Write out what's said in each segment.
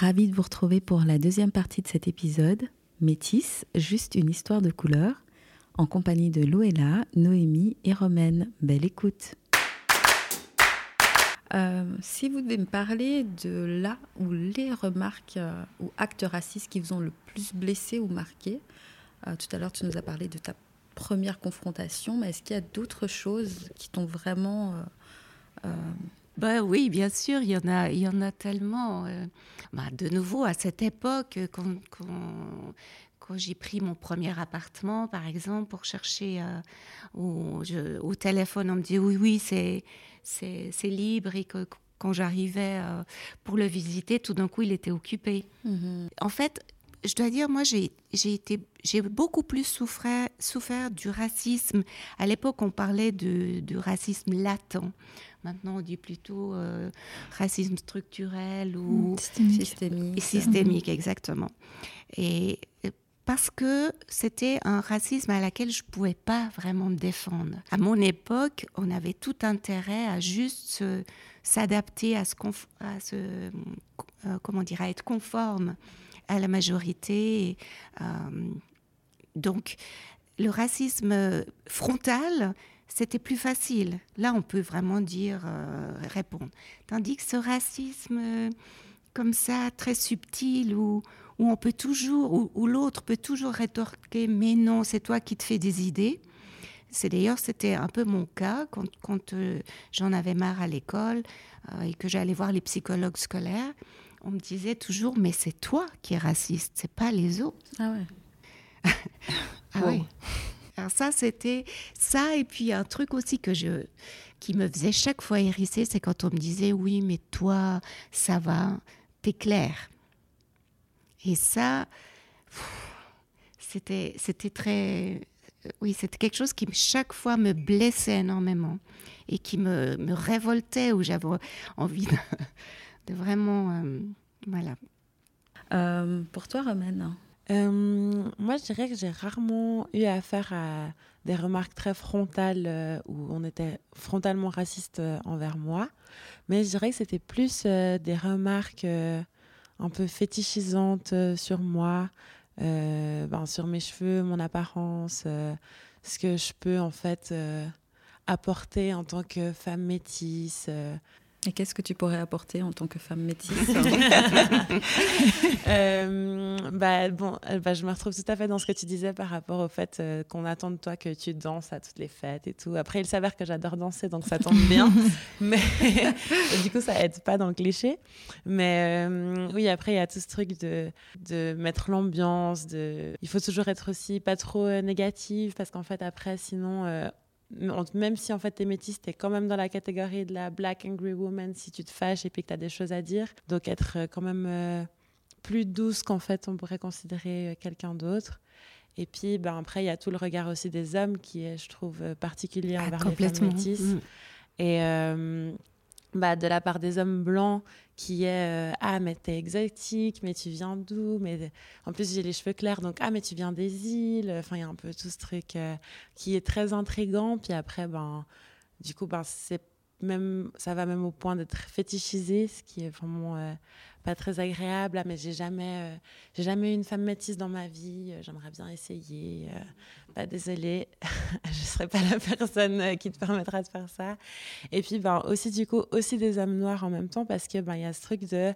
ravie de vous retrouver pour la deuxième partie de cet épisode, Métis, juste une histoire de couleur, en compagnie de Loéla, Noémie et Romaine. Belle écoute. Euh, si vous devez me parler de là ou les remarques euh, ou actes racistes qui vous ont le plus blessé ou marqué, euh, tout à l'heure tu nous as parlé de ta première confrontation, mais est-ce qu'il y a d'autres choses qui t'ont vraiment... Bah oui, bien sûr, il y en a, il y en a tellement. Bah, de nouveau, à cette époque, quand, quand j'ai pris mon premier appartement, par exemple, pour chercher au, au, téléphone, on me dit oui, oui, c'est c'est libre et que quand j'arrivais euh, pour le visiter, tout d'un coup, il était occupé. Mhm. En fait, je dois dire, moi, j'ai été, j'ai beaucoup plus souffert, souffert du racisme. À l'époque, on parlait de, racisme latent. Maintenant, on dit plutôt euh, racisme structurel ou systémique. Systémique, exactement. Et parce que c'était un racisme à laquelle je ne pouvais pas vraiment me défendre. À mon époque, on avait tout intérêt à juste s'adapter à ce, à ce euh, comment dire, à être conforme à la majorité. Euh, donc, le racisme frontal, c'était plus facile. Là, on peut vraiment dire, euh, répondre. Tandis que ce racisme comme ça, très subtil, où, où on peut toujours, où, l'autre peut toujours rétorquer, mais non, c'est toi qui te fais des idées. C'est d'ailleurs, c'était un peu mon cas quand, quand euh, j'en avais marre à l'école euh, et que j'allais voir les psychologues scolaires. On me disait toujours, mais c'est toi qui es raciste, c'est pas les autres. Ah ouais. ah oui. Ça, c'était ça. Et puis un truc aussi que je, qui me faisait chaque fois hérisser, c'est quand on me disait, oui, mais toi, ça va, t'es clair. Et ça, c'était, c'était très, oui, c'était quelque chose qui chaque fois me blessait énormément et qui me, me révoltait, où j'avais envie de, vraiment, euh, voilà. Euh, pour toi, Romaine euh, Moi, je dirais que j'ai rarement eu affaire à des remarques très frontales où on était frontalement raciste envers moi, mais je dirais que c'était plus des remarques un peu fétichisante euh, sur moi, euh, ben, sur mes cheveux, mon apparence, euh, ce que je peux en fait apporter en tant que femme métisse, et qu'est-ce que tu pourrais apporter en tant que femme métisse euh, bah, bon, euh, bah, Je me retrouve tout à fait dans ce que tu disais par rapport au fait euh, qu'on attend de toi que tu danses à toutes les fêtes et tout. Après, il s'avère que j'adore danser, donc ça tombe bien. Mais du coup, ça aide pas dans le cliché. Mais oui, après, il y a tout ce truc de, de mettre l'ambiance. De... Il faut toujours être aussi pas trop négative parce qu'en fait, après, sinon même si en fait t'es métisse, t'es quand même dans la catégorie de la black angry woman si tu te fâches et puis que t'as des choses à dire. Donc être euh, quand même euh, plus douce qu'en fait on pourrait considérer euh, quelqu'un d'autre. Et puis ben, après il y a tout le regard aussi des hommes qui est, je trouve, particulier ah, envers les femmes métisses. Mm. Et bah, de la part des hommes blancs qui est euh, ah mais t'es exotique mais tu viens d'où? Mais en plus j'ai les cheveux clairs donc ah mais tu viens des îles enfin il y a un peu tout ce truc euh, qui est très intrigant. Puis après ben du coup ben même ça va même au point d'être fétichisé ce qui est vraiment euh, pas très agréable. Ah, mais j'ai jamais j'ai jamais eu une femme métisse dans ma vie j'aimerais bien essayer pas désolée, je serai pas la personne euh, qui te permettra de faire ça. Et puis ben aussi du coup aussi des hommes noirs en même temps parce que ben y a ce truc de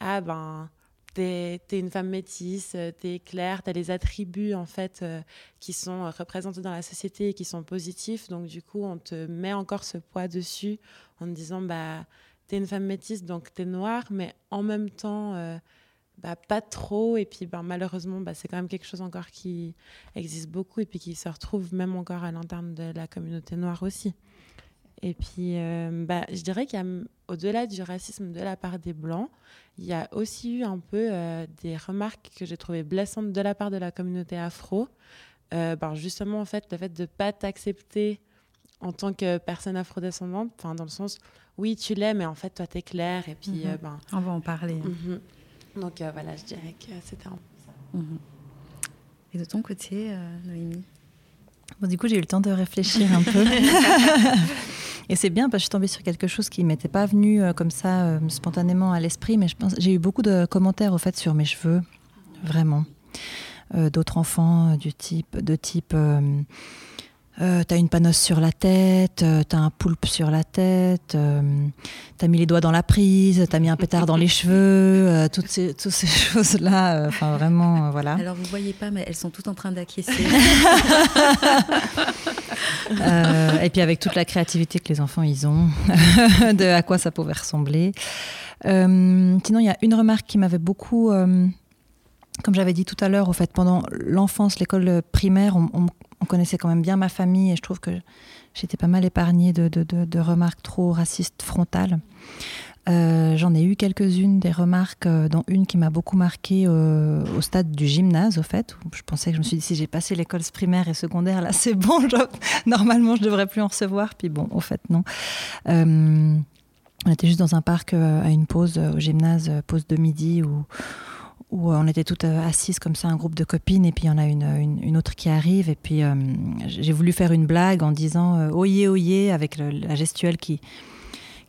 ah ben t'es es une femme métisse, euh, t'es claire, t'as les attributs en fait euh, qui sont représentés dans la société et qui sont positifs. Donc du coup on te met encore ce poids dessus en te disant bah t'es une femme métisse donc t'es noire, mais en même temps bah, pas trop. Et puis, ben, malheureusement, bah, c'est quand même quelque chose encore qui existe beaucoup et puis qui se retrouve même encore à l'interne de la communauté noire aussi. Et puis, euh, bah, je dirais qu'il y a, au-delà du racisme de la part des Blancs, il y a aussi eu un peu euh, des remarques que j'ai trouvées blessantes de la part de la communauté afro. Euh, ben, justement, en fait, le fait de ne pas t'accepter en tant que personne afrodescendante, dans le sens, oui, tu l'es, mais en fait, toi, tu es clair. Et puis, mhm. ben, On va en parler. Mhm. Donc euh, voilà, je dirais que c'était un peu ça. Mhm. Et de ton côté, euh, Noémie? Bon, du coup, j'ai eu le temps de réfléchir un peu. Et c'est bien parce que je suis tombée sur quelque chose qui m'était pas venu euh, comme ça euh, spontanément à l'esprit, mais je pense j'ai eu beaucoup de commentaires au fait sur mes cheveux, vraiment. Euh, d'autres enfants du type, de type euh, t'as une panosse sur la tête, euh, t'as un poulpe sur la tête, euh, t'as mis les doigts dans la prise, t'as mis un pétard dans les cheveux, toutes ces, toutes ces choses-là. Enfin, vraiment, voilà. Alors, vous voyez pas, mais elles sont toutes en train d'acquiescer. et puis, avec toute la créativité que les enfants, ils ont, de à quoi ça pouvait ressembler. sinon, il y a une remarque qui m'avait beaucoup comme j'avais dit tout à l'heure, au fait, pendant l'enfance, l'école primaire, on, on, on connaissait quand même bien ma famille et je trouve que j'étais pas mal épargnée de, de, remarques trop racistes frontales. Euh, j'en ai eu quelques-unes des remarques, euh, dont une qui m'a beaucoup marquée euh, au stade du gymnase, au fait. Où je pensais que je me suis dit, si j'ai passé l'école primaire et secondaire, là c'est bon, normalement je devrais plus en recevoir. Puis bon, au fait, non. on était juste dans un parc à une pause au gymnase, pause de midi, où où on était toutes euh, assises comme ça, un groupe de copines, et puis il y en a une, une, autre qui arrive, et puis euh, j'ai voulu faire une blague en disant euh, Oyez, oyez, avec la gestuelle qui,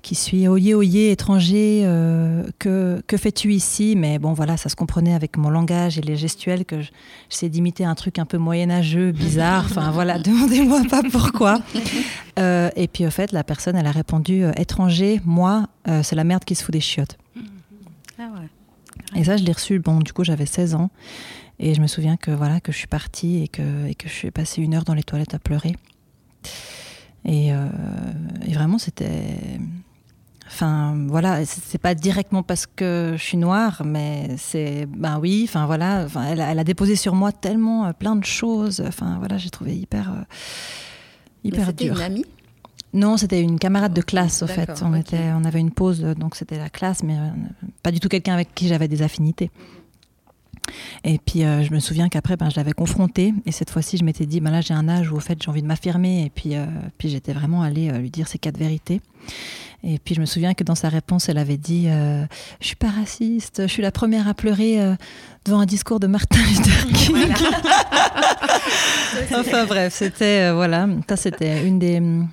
qui suit Oyez, oyez, étranger, que, que fais-tu ici? Mais bon, voilà, ça se comprenait avec mon langage et les gestuels que j'essaie d'imiter un truc un peu moyenâgeux, bizarre, enfin voilà, demandez-moi pas pourquoi. et puis au fait, la personne, elle a répondu Étranger, moi, c'est la merde qui se fout des chiottes. Et ça, je l'ai reçu, bon, du coup, j'avais 16 ans. Et je me souviens que voilà que je suis partie et que, et que je suis passée une heure dans les toilettes à pleurer. Et, euh, et vraiment, c'était. Enfin, voilà, c'est pas directement parce que je suis noire, mais c'est. Ben oui, enfin voilà, enfin, elle, elle, a déposé sur moi tellement euh, plein de choses. Enfin voilà, j'ai trouvé hyper. Euh, hyper dur. une amie? Non, c'était une camarade de classe, au fait. On, était, on avait une pause, donc c'était la classe, mais euh, pas du tout quelqu'un avec qui j'avais des affinités. Et puis euh, je me souviens qu'après, ben, je l'avais confrontée. Et cette fois-ci, je m'étais dit, ben là, j'ai un âge où, au fait, j'ai envie de m'affirmer. Et puis, euh, puis j'étais vraiment allée lui dire ces quatre vérités. Et puis je me souviens que dans sa réponse, elle avait dit Je suis pas raciste, je suis la première à pleurer devant un discours de Martin Luther King. enfin bref, c'était voilà, ça c'était une des, une,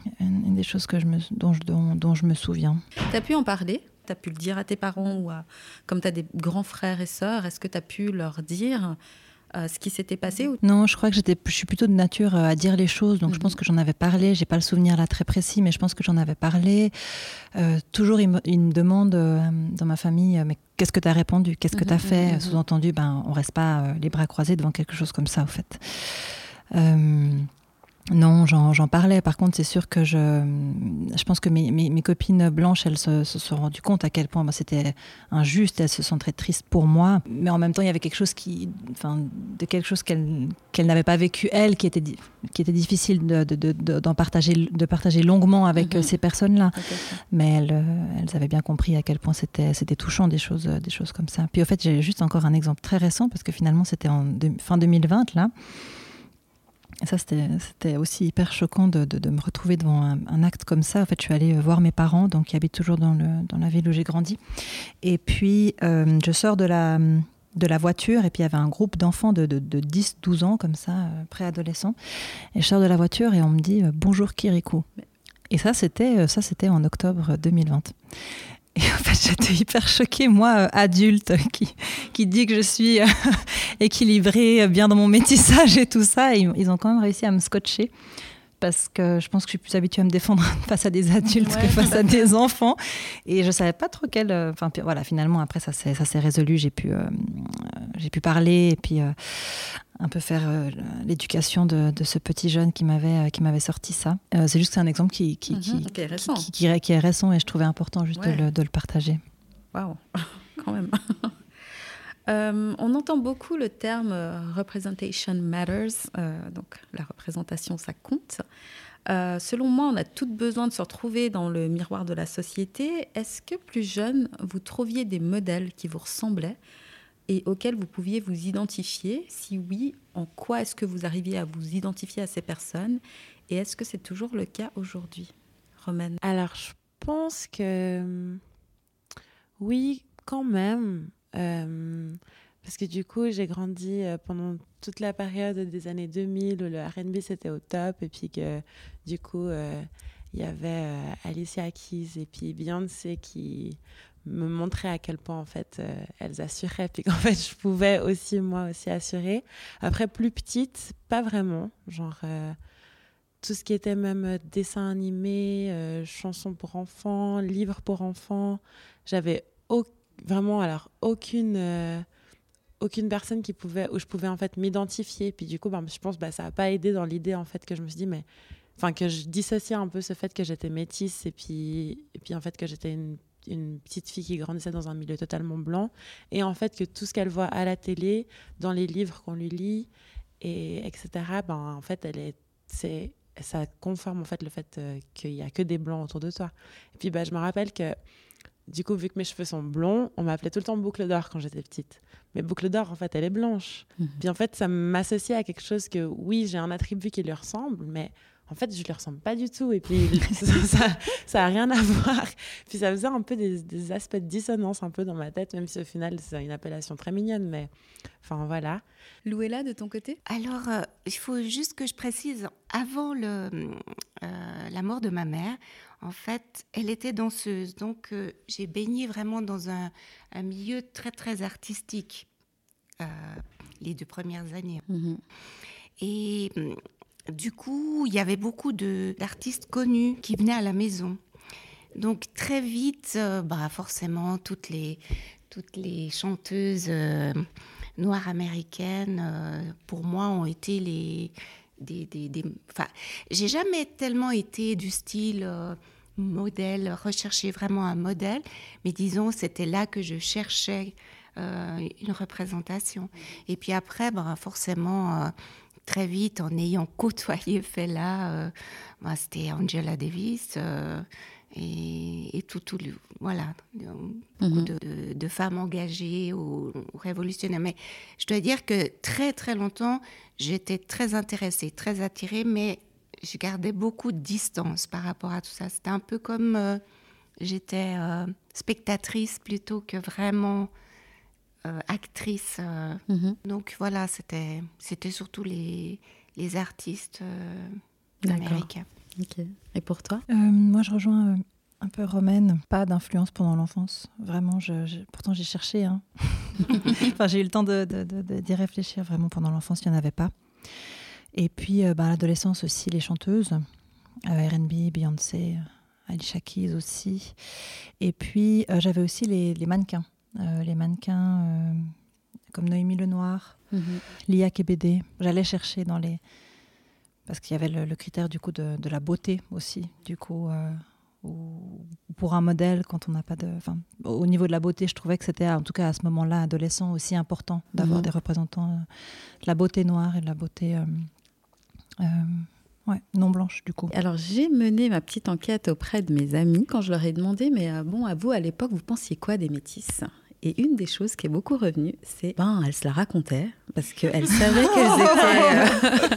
des choses que je me, dont, je, dont, dont je me souviens. Tu as pu en parler? Tu as pu le dire à tes parents ou à, comme tu as des grands frères et sœurs, est-ce que tu as pu leur dire euh, ce qui s'était passé ou... Non, je crois que j'étais, je suis plutôt de nature euh, à dire les choses, donc je pense mhm. que j'en avais parlé. J'ai pas le souvenir là très précis, mais je pense que j'en avais parlé. Euh, toujours, ils me, me demandent dans ma famille, mais qu'est-ce que tu as répondu Qu'est-ce que tu as mhm, fait mhm, Sous-entendu, ben, on reste pas les bras croisés devant quelque chose comme ça, au fait. Non, j'en parlais. Par contre, c'est sûr que je, je pense que mes, mes, copines blanches, elles se, sont rendues compte à quel point c'était injuste. Elles se sont très tristes pour moi. Mais en même temps, il y avait quelque chose qui, enfin, de quelque chose qu'elles qu'elle n'avaient pas vécu elles, qui était, qui était difficile d'en de, de, partager, de partager longuement avec mhm. ces personnes-là. Mais elles, elles avaient bien compris à quel point c'était touchant des choses, des choses comme ça. Puis au fait, j'ai juste encore un exemple très récent parce que finalement, c'était en fin 2020 là. Et ça, c'était aussi hyper choquant de, me retrouver devant un, acte comme ça. En fait, je suis allée euh, voir mes parents, donc qui habitent toujours dans, la ville où j'ai grandi. Et puis, euh, je sors de la, voiture, et puis il y avait un groupe d'enfants de, de, 10-12 ans, comme ça, euh, préadolescents. Et je sors de la voiture et on me dit Bonjour Kirikou. Et ça, c'était en octobre 2020. Et en fait, j'étais hyper choquée, moi, euh, adulte, qui, qui dit que je suis euh, équilibrée, bien dans mon métissage et tout ça. ils ont quand même réussi à me scotcher parce que je pense que je suis plus habituée à me défendre face à des adultes que face à des enfants. Et je savais pas trop quel. Euh, enfin, voilà, finalement, après, ça s'est résolu. J'ai pu, j'ai pu parler et puis un peu faire euh, l'éducation de, ce petit jeune qui m'avait euh, qui m'avait sorti ça. Euh, c'est juste que c'est un exemple qui qui, qui, mhm. est récent. Qui, est récent et je trouvais important juste de, le, de, le, partager. Waouh, quand même. on entend beaucoup le terme representation matters, donc la représentation ça compte. selon moi, on a tout besoin de se retrouver dans le miroir de la société. Est-ce que plus jeune, vous trouviez des modèles qui vous ressemblaient et auxquels vous pouviez vous identifier? Si oui, en quoi est-ce que vous arriviez à vous identifier à ces personnes? Et est-ce que c'est toujours le cas aujourd'hui? Romaine Alors, je pense que oui, quand même. Euh, parce que du coup, j'ai grandi euh, pendant toute la période des années 2000 où le RB c'était au top et puis que du coup, euh, il y avait Alicia Keys et puis Beyoncé qui me montrer à quel point en fait elles assuraient puis qu'en fait je pouvais aussi moi aussi assurer. Après plus petite pas vraiment. Genre tout ce qui était même dessin animé chansons pour enfants livres pour enfants j'avais vraiment alors aucune aucune personne qui pouvait où je pouvais en fait m'identifier puis du coup ben, je pense bah ça a pas aidé dans l'idée en fait que je me suis dit mais enfin que je dissociais un peu ce fait que j'étais métisse et puis et puis en fait que j'étais une petite fille qui grandissait dans un milieu totalement blanc, et en fait que tout ce qu'elle voit à la télé, dans les livres qu'on lui lit, et etc. Ben en fait elle est, c'est, ça conforme en fait le fait euh, qu'il y a que des blancs autour de toi. Et puis ben, je me rappelle que du coup, vu que mes cheveux sont blonds, on m'appelait tout le temps boucle d'or quand j'étais petite. Mais boucle d'or, en fait, elle est blanche. Mhm. Puis en fait, ça m'associait à quelque chose que, oui, j'ai un attribut qui lui ressemble, mais en fait, je lui ressemble pas du tout. Et puis, ça, ça a rien à voir. Puis, ça faisait un peu des, aspects de dissonance un peu dans ma tête, même si au final, c'est une appellation très mignonne. Mais enfin, voilà. Louella, de ton côté? Alors, euh, il faut juste que je précise, avant le, euh, la mort de ma mère, en fait, elle était danseuse. Donc, euh, j'ai baigné vraiment dans un, un, milieu très, très artistique les deux premières années. Mm-hmm. Et du coup, il y avait beaucoup d'artistes connus qui venaient à la maison. Donc très vite, euh, bah forcément, toutes les, toutes les chanteuses euh, noires américaines, euh, pour moi, ont été les... Des, des, j'ai jamais tellement été du style modèle, rechercher vraiment un modèle, mais disons, c'était là que je cherchais une représentation. Et puis après, bah, forcément très vite, en ayant côtoyé Fela, euh, bah, c'était Angela Davis euh, et, tout, tout voilà, beaucoup mhm. de, femmes engagées ou, révolutionnaires. Mais je dois dire que très très longtemps, j'étais très intéressée, très attirée, mais je gardais beaucoup de distance par rapport à tout ça. C'était un peu comme euh, j'étais spectatrice plutôt que vraiment euh, actrice. Euh. Mhm. Donc voilà, c'était c'était surtout les, les artistes euh, américains. Et pour toi Moi, je rejoins un peu romaine, pas d'influence pendant l'enfance. Vraiment, je, pourtant j'ai cherché. Hein. enfin, j'ai eu le temps d'y de, de, réfléchir. Vraiment, pendant l'enfance, il n'y en avait pas. Et puis, bah, l'adolescence aussi, les chanteuses. R&B, Beyoncé, Alicia Keys aussi. Et puis, j'avais aussi les, les mannequins. Euh, les mannequins euh, comme Noémie Lenoir, mm Lia Kebede. J'allais chercher dans les. Parce qu'il y avait le, critère du coup de, la beauté aussi. Du coup, euh, pour un modèle, quand on n'a pas de. Enfin, au niveau de la beauté, je trouvais que c'était, en tout cas à ce moment-là, adolescent, aussi important d'avoir mhm. des représentants de la beauté noire et de la beauté. Ouais, non blanche du coup. Alors j'ai mené ma petite enquête auprès de mes amis quand je leur ai demandé, mais bon, à vous à l'époque, vous pensiez quoi des métisses? Et une des choses qui est beaucoup revenue, c'est ben elle se la racontait parce qu'elle savait qu'elles étaient, euh,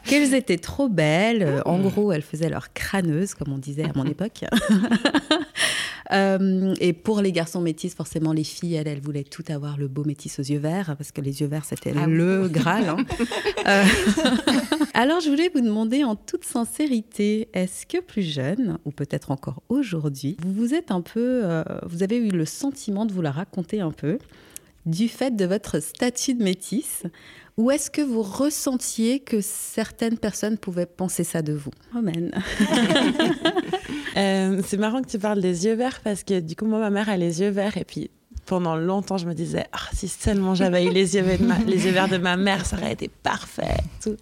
qu'elles étaient trop belles. En gros, elles faisaient leur crâneuse, comme on disait à mon époque. Euh, et pour les garçons métis, forcément, les filles, elles, elles voulaient tout avoir le beau métis aux yeux verts, parce que les yeux verts, c'était ah le Graal. Hein. Euh, alors, je voulais vous demander en toute sincérité, est-ce que plus jeune, ou peut-être encore aujourd'hui, vous vous êtes un peu, euh, vous avez eu le sentiment de vous la raconter un peu du fait de votre statut de métisse ou est-ce que vous ressentiez que certaines personnes pouvaient penser ça de vous? Amen. Euh, c'est marrant que tu parles des yeux verts parce que du coup, moi, ma mère a les yeux verts et puis pendant longtemps, je me disais, ah, si seulement j'avais eu les yeux, les yeux verts de ma mère, ça aurait été parfait. Tout.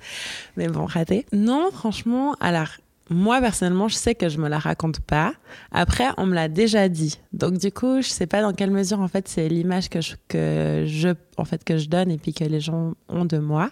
Mais bon, raté. Non, franchement, alors, moi personnellement, je sais que je me la raconte pas. Après, on me l'a déjà dit. Donc du coup, je sais pas dans quelle mesure en fait c'est l'image que je, en fait que je donne et puis que les gens ont de moi.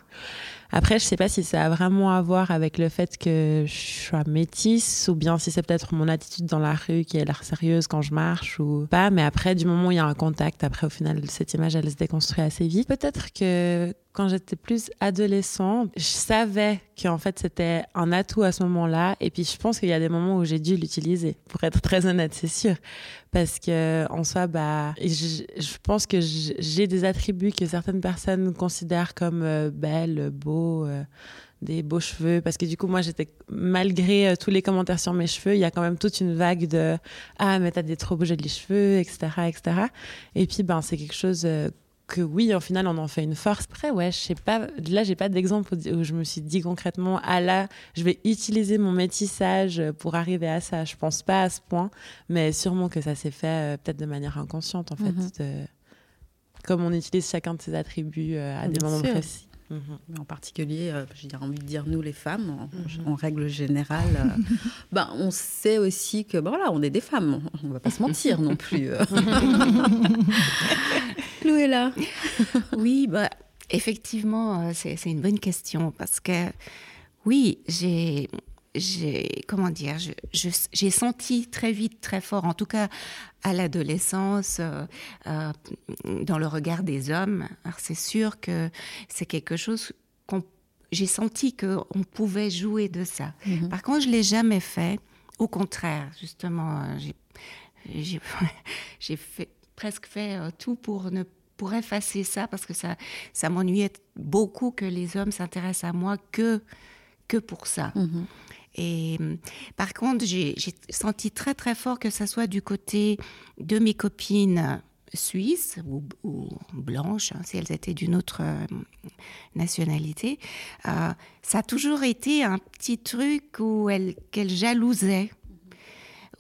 Après, je sais pas si ça a vraiment à voir avec le fait que je sois métisse ou bien si c'est peut-être mon attitude dans la rue qui a l'air sérieuse quand je marche ou pas. Mais après, du moment où il y a un contact, après, au final, cette image, elle se déconstruit assez vite. Peut-être que quand j'étais plus adolescent, je savais qu'en fait c'était un atout à ce moment-là. Et puis je pense qu'il y a des moments où j'ai dû l'utiliser, pour être très honnête, c'est sûr. Parce que en soi, bah, je, pense que j'ai des attributs que certaines personnes considèrent comme euh, belles, beaux. Euh, des beaux cheveux. Parce que du coup, moi, j'étais, malgré euh, tous les commentaires sur mes cheveux, il y a quand même toute une vague de Ah, mais t'as des trop beaux jolis cheveux, etc. etc. Et puis, ben, c'est quelque chose que oui, en final, on en fait une force. Après, ouais, je sais pas, là, j'ai pas d'exemple où je me suis dit concrètement, ah là, je vais utiliser mon métissage pour arriver à ça. Je pense pas à ce point, mais sûrement que ça s'est fait euh, peut-être de manière inconsciente, en fait, mhm. comme on utilise chacun de ses attributs euh, à des moments précis. Mhm. En particulier, euh, j'ai envie de dire nous les femmes, en, mhm. règle générale, ben, on sait aussi que ben, voilà, on est des femmes, on ne va pas se mentir non plus. Lou est là. oui, bah, effectivement, euh, c'est une bonne question parce que oui, j'ai j'ai comment dire j'ai senti très vite très fort en tout cas à l'adolescence euh, euh, dans le regard des hommes c'est sûr que c'est quelque chose qu'on j'ai senti que on pouvait jouer de ça mm-hmm. par contre je l'ai jamais fait au contraire justement j'ai fait presque fait euh, tout pour ne pour effacer ça parce que ça ça m'ennuyait beaucoup que les hommes s'intéressent à moi que que pour ça. Mhm. Et par contre, j'ai senti très très fort que ça soit du côté de mes copines suisses ou, blanches, hein, si elles étaient d'une autre euh, nationalité. Euh, ça a toujours été un petit truc où elles, qu'elles jalousaient.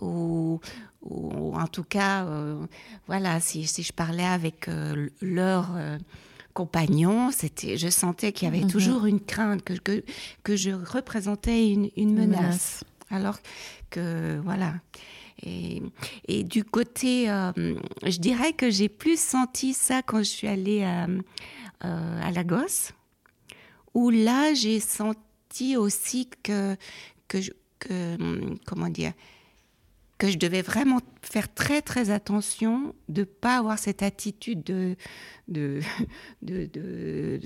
Ou, en tout cas, euh, voilà, si, si, je parlais avec euh, leur compagnon, c'était, je sentais qu'il y avait mhm. toujours une crainte, que, que, que je représentais une, une menace. Alors que, voilà. Et, et du côté, je dirais que j'ai plus senti ça quand je suis allée à, à Lagos, où là, j'ai senti aussi que, que, que comment dire, que je devais vraiment faire très très attention de pas avoir cette attitude de de de, de,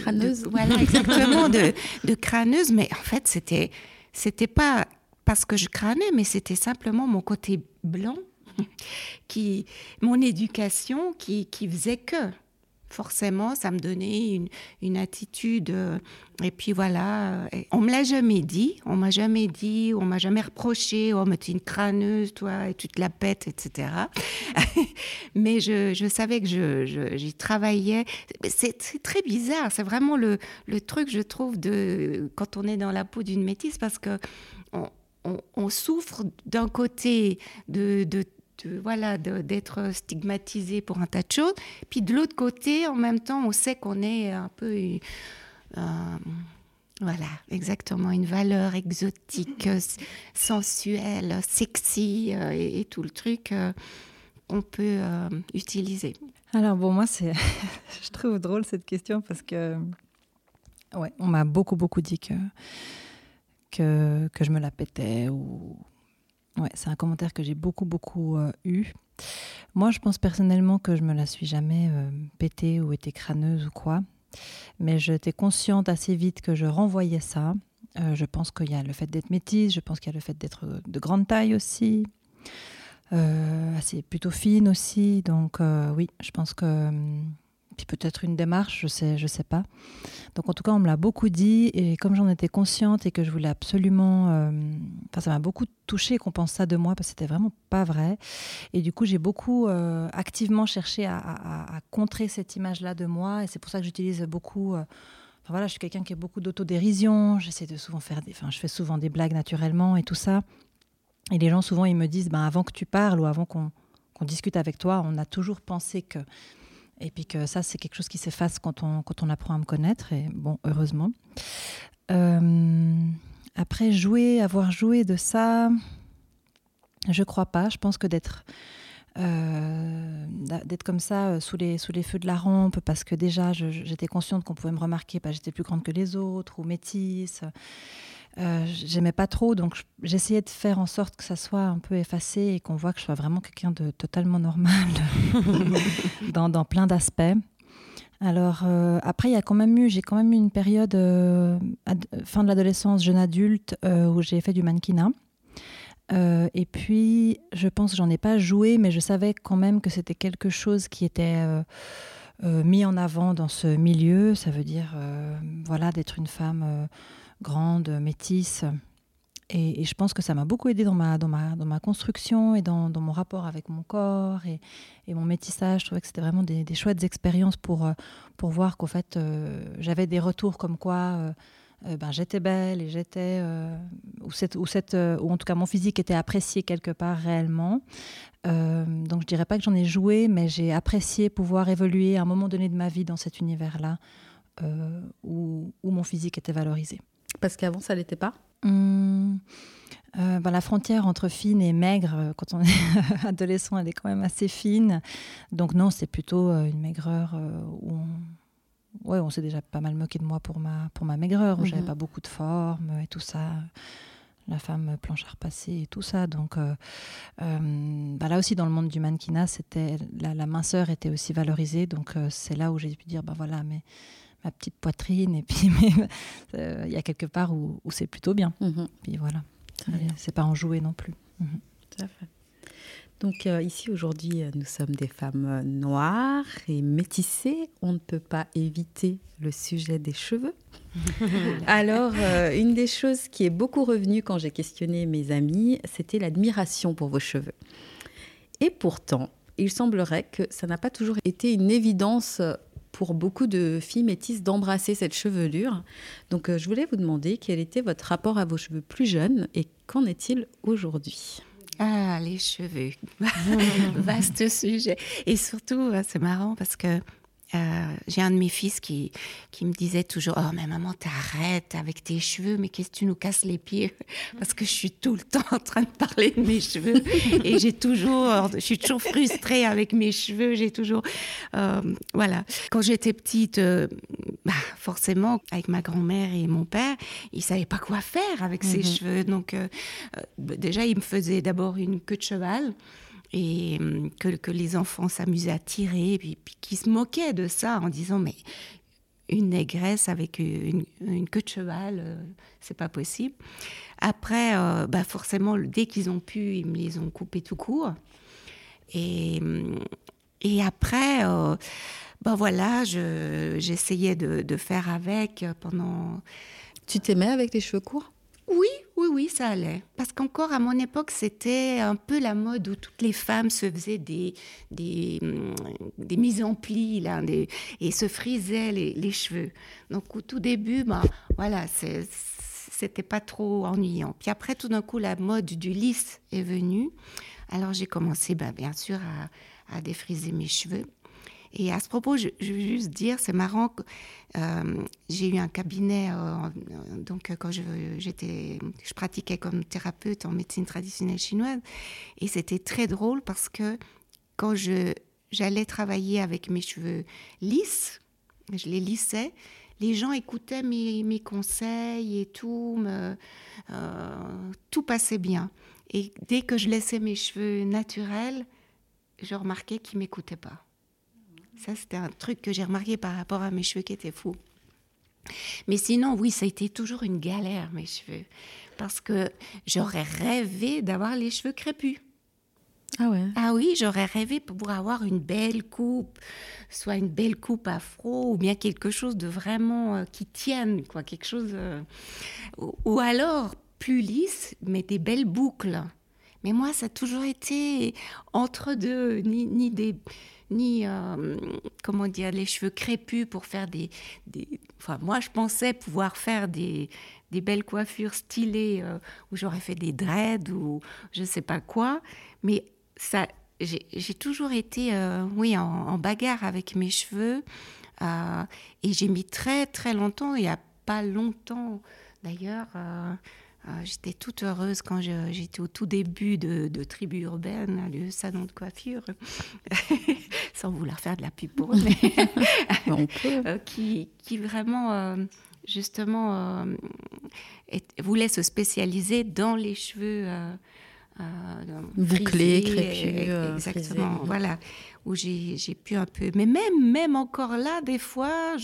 crâneuse. voilà exactement de, de crâneuse, mais en fait c'était c'était pas parce que je crânais, mais c'était simplement mon côté blanc qui mon éducation qui qui faisait que forcément, ça me donnait une, attitude. Euh, et puis voilà, on me l'a jamais dit, on m'a jamais dit, on m'a jamais reproché, oh, mais tu es une crâneuse, toi, et tu te la pètes, etc. mais je, savais que j'y je, travaillais. C'est très bizarre, c'est vraiment le, le, truc, je trouve, de quand on est dans la peau d'une métisse, parce que on, souffre d'un côté de voilà d'être stigmatisé pour un tas de choses. Puis de l'autre côté, en même temps, on sait qu'on est un peu euh, voilà, exactement une valeur exotique, sensuelle, sexy euh, et, tout le truc euh, qu'on peut utiliser. Alors bon, moi c'est, je trouve drôle cette question parce que ouais, on m'a beaucoup beaucoup dit que que, que je me la pétais ou Ouais, c'est un commentaire que j'ai beaucoup, beaucoup euh, eu. Moi, je pense personnellement que je me la suis jamais euh, pétée ou été crâneuse ou quoi. Mais j'étais consciente assez vite que je renvoyais ça. Euh, je pense qu'il y a le fait d'être métisse, je pense qu'il y a le fait d'être de grande taille aussi, assez plutôt fine aussi. Donc oui, je pense que peut-être une démarche, je sais, je sais pas. Donc en tout cas, on me l'a beaucoup dit et comme j'en étais consciente et que je voulais absolument, euh, enfin ça m'a beaucoup touché qu'on pense ça de moi parce que c'était vraiment pas vrai. Et du coup, j'ai beaucoup euh, activement cherché à, contrer cette image-là de moi et c'est pour ça que j'utilise beaucoup. Euh, enfin voilà, je suis quelqu'un qui a beaucoup d'autodérision. J'essaie de souvent faire des, enfin je fais souvent des blagues naturellement et tout ça. Et les gens souvent ils me disent, ben avant que tu parles ou avant qu'on discute avec toi, on a toujours pensé que et puis que ça, c'est quelque chose qui s'efface quand on, quand on apprend à me connaître, et bon, heureusement. Euh, après, jouer, avoir joué de ça, je crois pas. Je pense que d'être euh, d'être comme ça euh, sous les, sous les feux de la rampe, parce que déjà, j'étais consciente qu'on pouvait me remarquer, bah, j'étais plus grande que les autres, ou métisse. Euh, j'aimais pas trop, donc j'essayais de faire en sorte que ça soit un peu effacé et qu'on voit que je sois vraiment quelqu'un de totalement normal dans, plein d'aspects. Alors euh, après, il y a quand même eu, j'ai quand même eu une période euh, fin de l'adolescence, jeune adulte, où j'ai fait du mannequinat. et puis, je pense que j'en ai pas joué, mais je savais quand même que c'était quelque chose qui était mis en avant dans ce milieu. Ça veut dire, voilà, d'être une femme grande, métisse. Et, je pense que ça m'a beaucoup aidé dans ma, dans ma, dans ma construction et dans, dans mon rapport avec mon corps et, et, mon métissage. Je trouvais que c'était vraiment des, des, chouettes expériences pour, pour voir qu'en fait, j'avais des retours comme quoi ben, j'étais belle et j'étais. ou, cette, ou, cette, ou en tout cas, mon physique était apprécié quelque part réellement. donc je dirais pas que j'en ai joué, mais j'ai apprécié pouvoir évoluer à un moment donné de ma vie dans cet univers-là où, où mon physique était valorisé. Parce qu'avant, ça l'était pas Hum, euh, ben, la frontière entre fine et maigre, euh, quand on est adolescent, elle est quand même assez fine. Donc non, c'est plutôt euh, une maigreur où on, ouais, on s'est déjà pas mal moqué de moi pour ma, pour ma maigreur, où j'avais mhm. pas beaucoup de forme et tout ça. La femme planche à repasser et tout ça. Donc ben, là aussi, dans le monde du mannequinat, c'était la, la, minceur était aussi valorisée. Donc c'est là où j'ai pu dire, ben voilà, mais ma petite poitrine et puis euh, il y a quelque part où, c'est plutôt bien. Mhm. Puis voilà, c'est pas enjoué non plus. Mhm. Tout à fait. Donc euh, ici aujourd'hui, euh, nous sommes des femmes noires et métissées. On ne peut pas éviter le sujet des cheveux. Alors, une des choses qui est beaucoup revenue quand j'ai questionné mes amis, c'était l'admiration pour vos cheveux. Et pourtant, il semblerait que ça n'a pas toujours été une évidence pour beaucoup de filles métisses d'embrasser cette chevelure. Donc euh, je voulais vous demander quel était votre rapport à vos cheveux plus jeunes et qu'en est-il aujourd'hui? Ah, les cheveux. Vaste sujet. Et surtout, euh, c'est marrant parce que euh, j'ai un de mes fils qui, qui me disait toujours Oh, mais maman, t'arrêtes avec tes cheveux, mais qu'est-ce que tu nous casses les pieds? Parce que je suis tout le temps en train de parler de mes cheveux et j'ai toujours, je suis toujours frustrée avec mes cheveux. J'ai toujours. Euh, voilà. Quand j'étais petite, euh, bah, forcément, avec ma grand-mère et mon père, ils ne savaient pas quoi faire avec ses mhm. cheveux. Donc, déjà, ils me faisaient d'abord une queue de cheval et hum, que, que les enfants s'amusaient à tirer, puis, puis qui se moquaient de ça en disant mais une négresse avec une, une queue de cheval, euh, c'est pas possible. Après, euh, bah forcément, dès qu'ils ont pu, ils me les ont coupés tout court. Et, hum, et après, euh, bah voilà, j'essayais de, de, faire avec pendant. Tu t'aimais avec les cheveux courts? Oui, oui, oui, ça allait. Parce qu'encore à mon époque, c'était un peu la mode où toutes les femmes se faisaient des, des, hum, des mises en plis là, et se frisaient les, cheveux. Donc au tout début, ben, voilà, c'était pas trop ennuyant. Puis après, tout d'un coup, la mode du lisse est venue. Alors j'ai commencé, ben, bien sûr, à, à défriser mes cheveux. Et à ce propos, je, veux juste dire, c'est marrant, euh, j'ai eu un cabinet, euh, donc quand je, j'étais, je pratiquais comme thérapeute en médecine traditionnelle chinoise, et c'était très drôle parce que quand je, j'allais travailler avec mes cheveux lisses, je les lissais, les gens écoutaient mes, mes conseils et tout, euh, tout passait bien. Et dès que je laissais mes cheveux naturels, je remarquais qu'ils m'écoutaient pas. Ça, c'était un truc que j'ai remarqué par rapport à mes cheveux qui étaient fous. Mais sinon, oui, ça a été toujours une galère, mes cheveux. Parce que j'aurais rêvé d'avoir les cheveux crépus. Ah ouais Ah oui, j'aurais rêvé pour avoir une belle coupe, soit une belle coupe afro, ou bien quelque chose de vraiment euh, qui tienne, quoi, quelque chose. Euh, ou, alors plus lisse, mais des belles boucles. Mais moi, ça a toujours été entre deux, ni, ni des ni euh, comment dire les cheveux crépus pour faire des, enfin moi je pensais pouvoir faire des, des belles coiffures stylées euh, où j'aurais fait des dreads ou je sais pas quoi. Mais ça j'ai toujours été euh, oui en, bagarre avec mes cheveux et j'ai mis très très longtemps il y a pas longtemps d'ailleurs j'étais toute heureuse quand j'étais au tout début de, Tribu Urbaine, le salon de coiffure, sans vouloir faire de la pub pour eux, euh, qui, qui, vraiment, euh, justement, euh, voulait se spécialiser dans les cheveux. bouclés, crépus, exactement. Voilà, où j'ai pu un peu. Mais même, même encore là, des fois,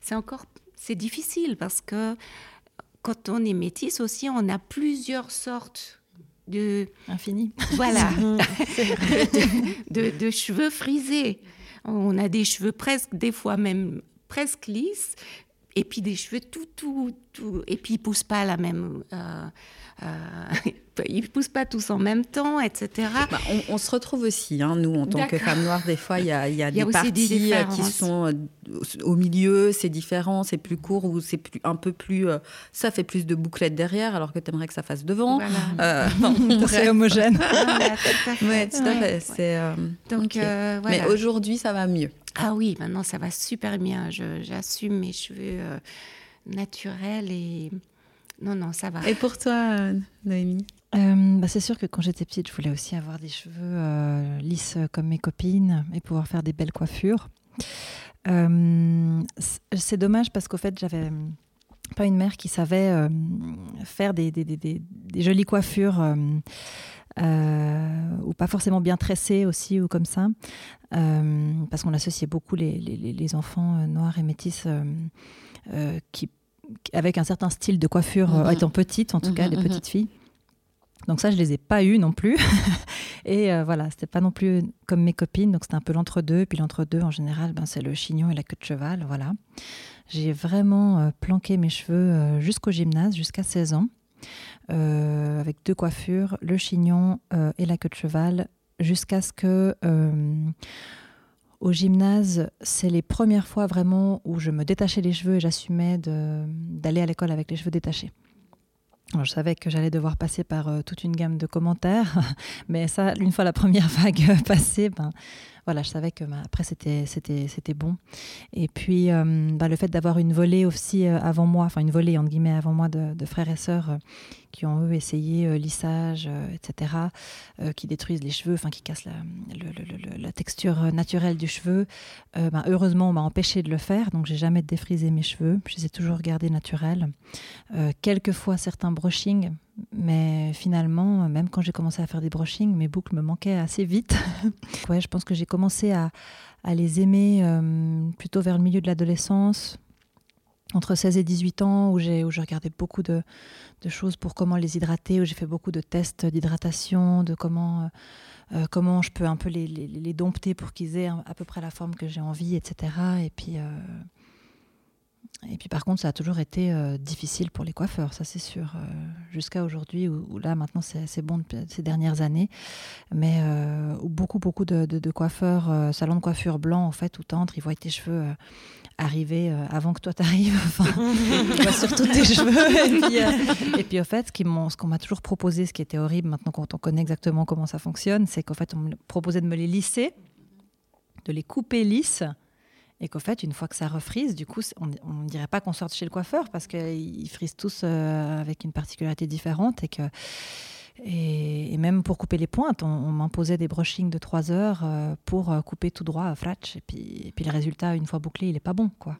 c'est encore, c'est difficile parce que quand on est métisse aussi, on a plusieurs sortes de... Infini. Voilà. de, cheveux frisés. On a des cheveux presque, des fois même presque lisses, et puis des cheveux tout, tout, tout. Et puis ils poussent pas la même. Euh, euh, ils poussent pas tous en même temps, etc. Bah, on, se retrouve aussi, hein, nous, en tant que femmes noires, des fois, il y a, y a des parties euh, qui sont euh, au milieu, c'est différent, c'est plus court ou c'est plus, un peu plus. ça fait plus de bouclettes derrière, alors que tu aimerais que ça fasse devant. Voilà. c'est homogène. Oui, tout à fait. Donc, voilà. Mais aujourd'hui, ça va mieux. Ah oui, maintenant, ça va super bien. J'assume mes cheveux naturels et non, non, ça va. Et pour toi, Noémie euh, bah c'est sûr que quand j'étais petite, je voulais aussi avoir des cheveux euh, lisses comme mes copines et pouvoir faire des belles coiffures. Euh, c'est dommage parce qu'au fait, j'avais pas une mère qui savait faire des, des, des, des, jolies coiffures ou pas forcément bien tressées aussi ou comme ça, parce qu'on associait beaucoup les, les, les enfants noirs et métis qui avec un certain style de coiffure euh, mhm. étant petite, en tout cas, des mhm, petites mhm. filles. Donc ça, je les ai pas eues non plus. et euh, voilà, c'était pas non plus comme mes copines. Donc c'était un peu l'entre-deux. Puis l'entre-deux, en général, ben, c'est le chignon et la queue de cheval. Voilà. J'ai vraiment euh, planqué mes cheveux jusqu'au gymnase, jusqu'à 16 ans, avec deux coiffures, le chignon et la queue de cheval, jusqu'à ce que au gymnase, c'est les premières fois vraiment où je me détachais les cheveux et j'assumais d'aller à l'école avec les cheveux détachés. je savais que j'allais devoir passer par euh, toute une gamme de commentaires, mais ça, une fois la première vague passée, ben, voilà, je savais que bah, après c'était c'était c'était bon. Et puis euh, bah, le fait d'avoir une volée aussi euh, avant moi, enfin une volée entre guillemets avant moi de, frères et sœurs euh, qui ont eux essayé lissage, etc., qui détruisent les cheveux, enfin qui cassent la, texture naturelle du cheveu. Bah, heureusement, on m'a empêché de le faire, donc j'ai jamais défrisé mes cheveux. Je les ai toujours gardés naturels. quelquefois certains brushings mais finalement, même quand j'ai commencé à faire des brushings, mes boucles me manquaient assez vite. ouais, je pense que j'ai commencé à, les aimer euh, plutôt vers le milieu de l'adolescence, entre 16 et 18 ans, où j'ai regardé beaucoup de, choses pour comment les hydrater, où j'ai fait beaucoup de tests d'hydratation, de comment, euh, euh, comment je peux un peu les dompter pour qu'ils aient à peu près la forme que j'ai envie, etc. Et puis, et puis par contre, ça a toujours été euh, difficile pour les coiffeurs, ça c'est sûr, euh, jusqu'à aujourd'hui, où, là maintenant c'est bon ces dernières années. Mais euh, beaucoup, beaucoup de, de, coiffeurs, salons de coiffure blancs, en fait, où t'entres, ils voient tes cheveux arriver avant que toi t'arrives, enfin, surtout tes cheveux. Et puis, et puis au fait, ce qu'on m'a toujours proposé, ce qui était horrible maintenant quand on connaît exactement comment ça fonctionne, c'est qu'en fait on me proposait de me les lisser, de les couper lisses et qu'au fait, une fois que ça refrise, du coup, on ne dirait pas qu'on sorte chez le coiffeur parce qu'ils frisent tous euh, avec une particularité différente et que. Et, même pour couper les pointes, on, m'imposait des brushings de 3 heures euh, pour euh, couper tout droit à fratch. Et puis, le résultat, une fois bouclé, il n'est pas bon. quoi.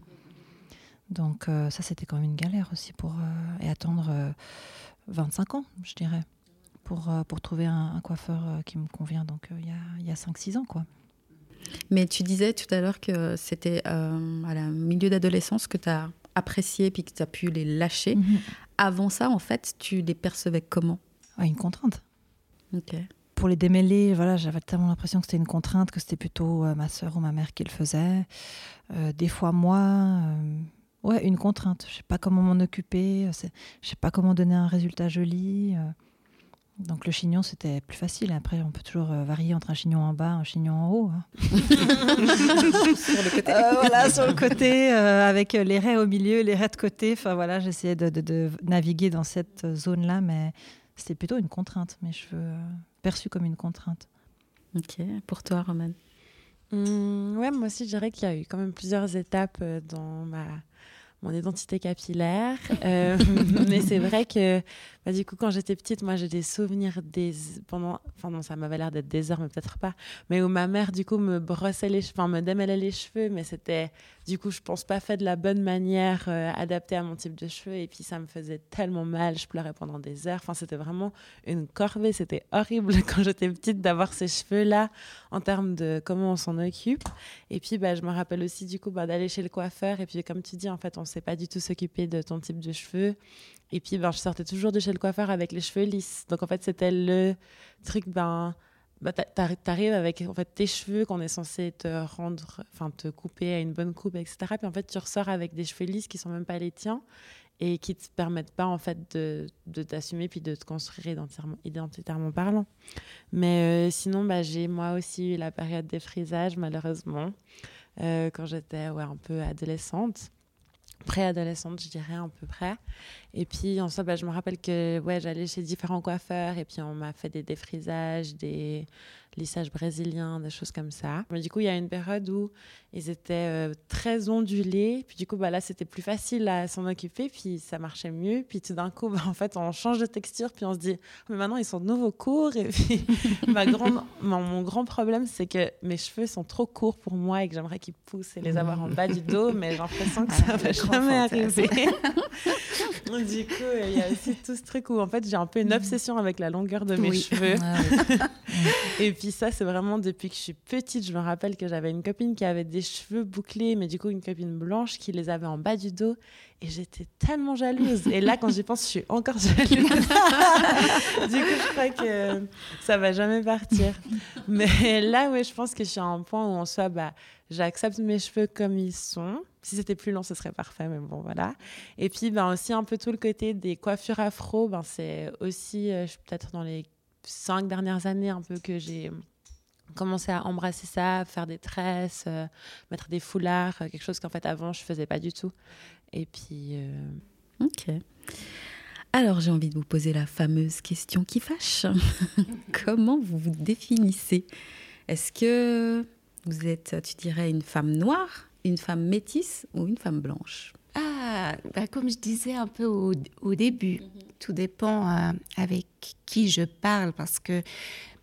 Donc ça, c'était quand même une galère aussi pour et attendre 25 ans, je dirais, pour, pour trouver un, coiffeur qui me convient. Donc il y a, a 5-6 ans, quoi. Mais tu disais tout à l'heure que c'était euh, à la milieu d'adolescence que tu as apprécié puis que tu as pu les lâcher. Mhm. Avant ça, en fait, tu les percevais comment? Une contrainte. Pour les démêler, voilà, j'avais tellement l'impression que c'était une contrainte, que c'était plutôt euh, ma soeur ou ma mère qui le faisait. Euh, des fois, moi, ouais, une contrainte. Je sais pas comment m'en occuper, je sais pas comment donner un résultat joli. Donc le chignon, c'était plus facile. Après, on peut toujours euh, varier entre un chignon en bas, un chignon en haut. Hein. sur le côté. Euh, voilà, sur le côté, euh, avec les raies au milieu, les raies de côté. Enfin voilà, j'essayais de, naviguer dans cette zone-là, mais c'était plutôt une contrainte, mes cheveux perçus comme une contrainte. Ok, pour toi, Roman? Mmh, Ouais, moi aussi, je dirais qu'il y a eu quand même plusieurs étapes dans ma mon identité capillaire. mais c'est vrai que bah, du coup, quand j'étais petite, moi, j'ai des souvenirs des pendant, enfin non, ça m'avait l'air d'être des heures, mais peut-être pas. Mais où ma mère, du coup, me brossait les cheveux, enfin, me démêlait les cheveux, mais c'était, du coup, je pense pas fait de la bonne manière, euh, adaptée à mon type de cheveux. Et puis, ça me faisait tellement mal, je pleurais pendant des heures. Enfin, c'était vraiment une corvée. C'était horrible quand j'étais petite d'avoir ces cheveux-là en termes de comment on s'en occupe. Et puis, bah, je me rappelle aussi, du coup, bah, d'aller chez le coiffeur. Et puis, comme tu dis, en fait, on pas du tout s'occuper de ton type de cheveux. Et puis, ben, je sortais toujours de chez le coiffeur avec les cheveux lisses. Donc, en fait, c'était le truc, ben, bah, t'arrives avec en fait tes cheveux qu'on est censé te rendre, enfin te couper à une bonne coupe, etc. Puis en fait, tu ressors avec des cheveux lisses qui sont même pas les tiens et qui te permettent pas en fait de, de t'assumer puis de te construire identitairement, parlant. Mais euh, sinon, bah, j'ai moi aussi eu la période des frisages malheureusement euh, quand j'étais ouais, un peu adolescente préadolescente, je dirais à peu près. Et puis en soi, bah, je me rappelle que ouais, j'allais chez différents coiffeurs et puis on m'a fait des défrisages, des lissages brésiliens, des choses comme ça. Mais du coup, il y a une période où ils étaient euh, très ondulés. Puis du coup, bah, là, c'était plus facile à s'en occuper. Puis ça marchait mieux. Puis tout d'un coup, bah, en fait, on change de texture. Puis on se dit, oh, mais maintenant, ils sont de nouveau courts. Et puis ma grande, mon, grand problème, c'est que mes cheveux sont trop courts pour moi et que j'aimerais qu'ils poussent et les avoir en bas du dos. Mais j'ai l'impression que ça va jamais arriver. du coup, il y a aussi tout ce truc où, en fait, j'ai un peu une obsession avec la longueur de mes cheveux. Ah et puis ça, c'est vraiment depuis que je suis petite. Je me rappelle que j'avais une copine qui avait des cheveux bouclés, mais du coup, une copine blanche qui les avait en bas du dos. Et j'étais tellement jalouse. Et là, quand j'y pense, je suis encore jalouse. du coup, je crois que ça va jamais partir. Mais là, ouais, je pense que je suis à un point où en soi, bah, j'accepte mes cheveux comme ils sont. Si c'était plus long, ce serait parfait, mais bon, voilà. Et puis, ben, aussi un peu tout le côté des coiffures afro, ben, c'est aussi, euh, peut-être dans les cinq dernières années un peu que j'ai commencé à embrasser ça, faire des tresses, euh, mettre des foulards, euh, quelque chose qu'en fait avant je faisais pas du tout. Et puis. Euh, ok. Alors j'ai envie de vous poser la fameuse question qui fâche. Comment vous vous définissez? Est-ce que vous êtes, tu dirais, une femme noire, une femme métisse ou une femme blanche? Ah, bah, comme je disais un peu au, au début, mhm. tout dépend avec qui je parle parce que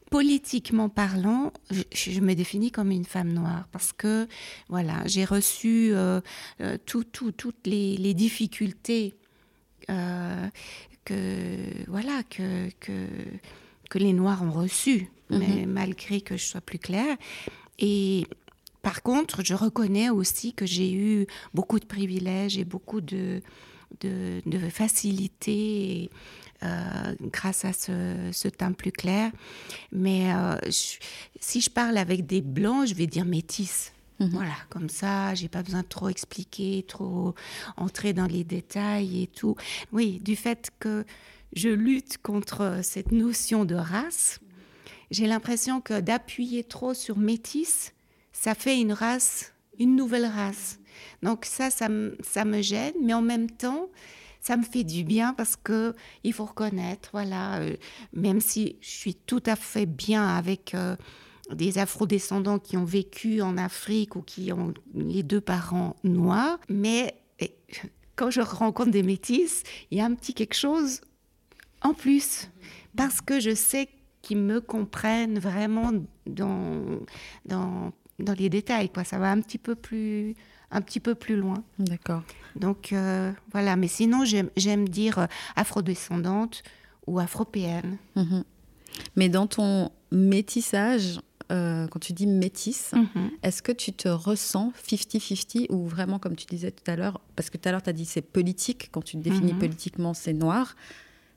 politiquement parlant, je, me définis comme une femme noire parce que voilà, j'ai reçu euh, euh, toutes les, difficultés euh, que voilà que, que, les noirs ont reçues, mais mhm. malgré que je sois plus claire. Et par contre, je reconnais aussi que j'ai eu beaucoup de privilèges et beaucoup de de, de facilité euh, grâce à ce, teint plus clair. Mais euh, si je parle avec des blancs, je vais dire métis. Mhm. Voilà, comme ça, j'ai pas besoin de trop expliquer, trop entrer dans les détails et tout. Oui, du fait que je lutte contre cette notion de race, j'ai l'impression que d'appuyer trop sur métis, ça fait une race, une nouvelle race. Donc ça, ça, ça me gêne, mais en même temps, ça me fait du bien parce que il faut reconnaître, voilà, euh, même si je suis tout à fait bien avec euh, des afrodescendants qui ont vécu en Afrique ou qui ont les deux parents noirs, mais quand je rencontre des métis, il y a un petit quelque chose en plus parce que je sais qu'ils me comprennent vraiment dans, dans, dans les détails, quoi. Ça va un petit peu plus un petit peu plus loin. D'accord. Donc euh, voilà, mais sinon j'aime dire euh, afrodescendante ou afropéenne. Mhm. Mais dans ton métissage, euh, quand tu dis métisse, mhm. est-ce que tu te ressens 50-50 ou vraiment, comme tu disais tout à l'heure, parce que tout à l'heure tu as dit c'est politique, quand tu te définis mhm. politiquement c'est noir,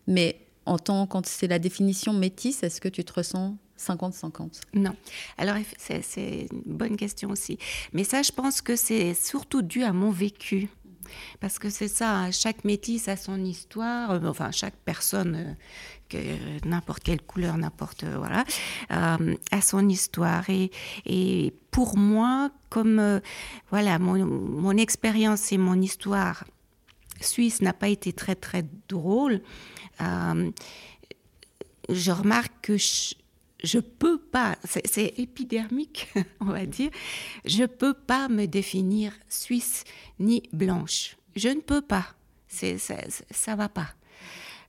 mais en tant quand c'est la définition métisse, est-ce que tu te ressens 50-50 Non. Alors, c'est une bonne question aussi. Mais ça, je pense que c'est surtout dû à mon vécu. Parce que c'est ça, hein, chaque métis a son histoire, euh, enfin chaque personne, euh, n'importe quelle couleur, n'importe, euh, voilà, a son histoire. Et, et pour moi, comme voilà, mon, mon expérience et mon histoire suisse n'a pas été très très drôle, je remarque que peux pas, c'est épidermique, on va dire, je peux pas me définir suisse ni blanche. Je ne peux pas. C'est, ça, ça va pas.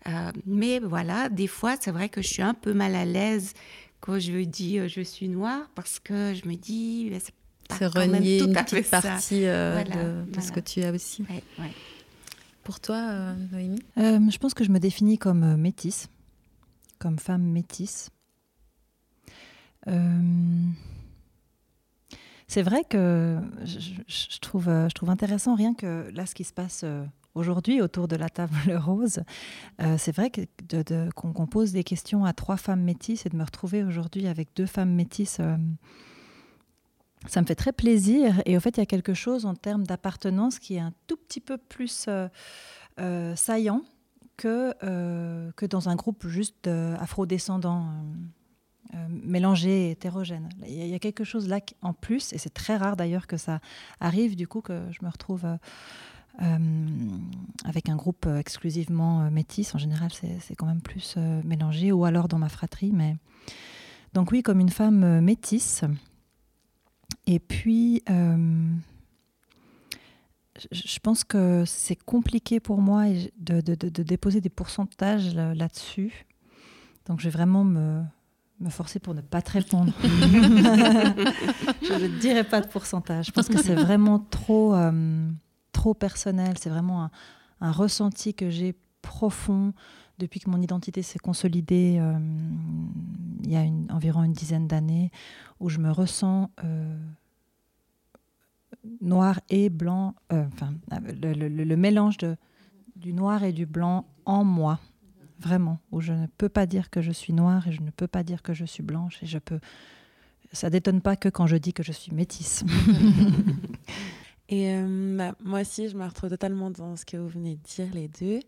Euh, mais voilà, des fois, c'est vrai que je suis un peu mal à l'aise quand je dis euh, je suis noire parce que je me dis c'est renier une petite partie euh, de, ce que tu as aussi. Pour toi, Noémie? Je pense que je me définis comme métisse, comme femme métisse. Euh, c'est vrai que je, trouve, je trouve intéressant rien que là ce qui se passe euh, aujourd'hui autour de la table rose. c'est vrai qu'on pose des questions à trois femmes métisses et de me retrouver aujourd'hui avec deux femmes métisses ça me fait très plaisir. Et au fait, il y a quelque chose en termes d'appartenance qui est un tout petit peu plus euh, euh, saillant que, euh, que dans un groupe juste afro-descendants, mélangés, hétérogènes. Il y, a quelque chose là en plus, et c'est très rare d'ailleurs que ça arrive, du coup, que je me retrouve avec un groupe exclusivement métis. En général, c'est quand même plus mélangé, ou alors dans ma fratrie. Mais... Donc oui, comme une femme métisse, et puis, euh, je pense que c'est compliqué pour moi de, déposer des pourcentages là-dessus. Donc, je vais vraiment me, forcer pour ne pas te répondre. je ne dirai pas de pourcentage. Je pense que c'est vraiment trop, euh, trop personnel. C'est vraiment un, ressenti que j'ai profond depuis que mon identité s'est consolidée euh, il y a environ une dizaine d'années, où je me ressens euh, noir et blanc, enfin, le, mélange de, du noir et du blanc en moi, vraiment, où je ne peux pas dire que je suis noire et je ne peux pas dire que je suis blanche et je peux. Ça détonne pas que quand je dis que je suis métisse. Et euh, bah, moi aussi, je me retrouve totalement dans ce que vous venez de dire, les deux.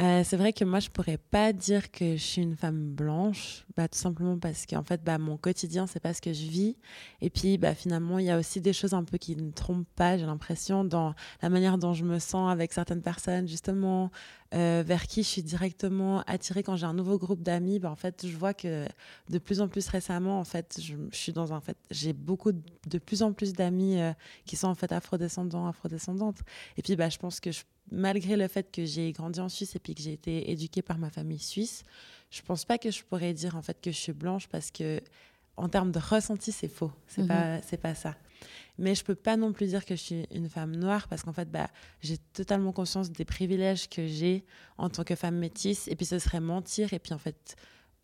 Euh, c'est vrai que moi, je pourrais pas dire que je suis une femme blanche, bah, tout simplement parce qu'en fait, bah, mon quotidien, c'est pas ce que je vis. Et puis, bah, finalement, il y a aussi des choses un peu qui ne trompent pas, j'ai l'impression, dans la manière dont je me sens avec certaines personnes, justement, euh, vers qui je suis directement attirée quand j'ai un nouveau groupe d'amis. En fait, je vois que de plus en plus récemment, en fait, je, suis dans un j'ai beaucoup de, plus en plus d'amis qui sont en fait afrodescendants, afrodescendantes. Et puis, je pense que je malgré le fait que j'ai grandi en Suisse et puis que j'ai été éduquée par ma famille suisse, je pense pas que je pourrais dire en fait que je suis blanche parce que en termes de ressenti, c'est faux. C'est pas mhm. c'est pas ça. Mais je peux pas non plus dire que je suis une femme noire parce qu'en fait bah j'ai totalement conscience des privilèges que j'ai en tant que femme métisse et puis ce serait mentir et puis en fait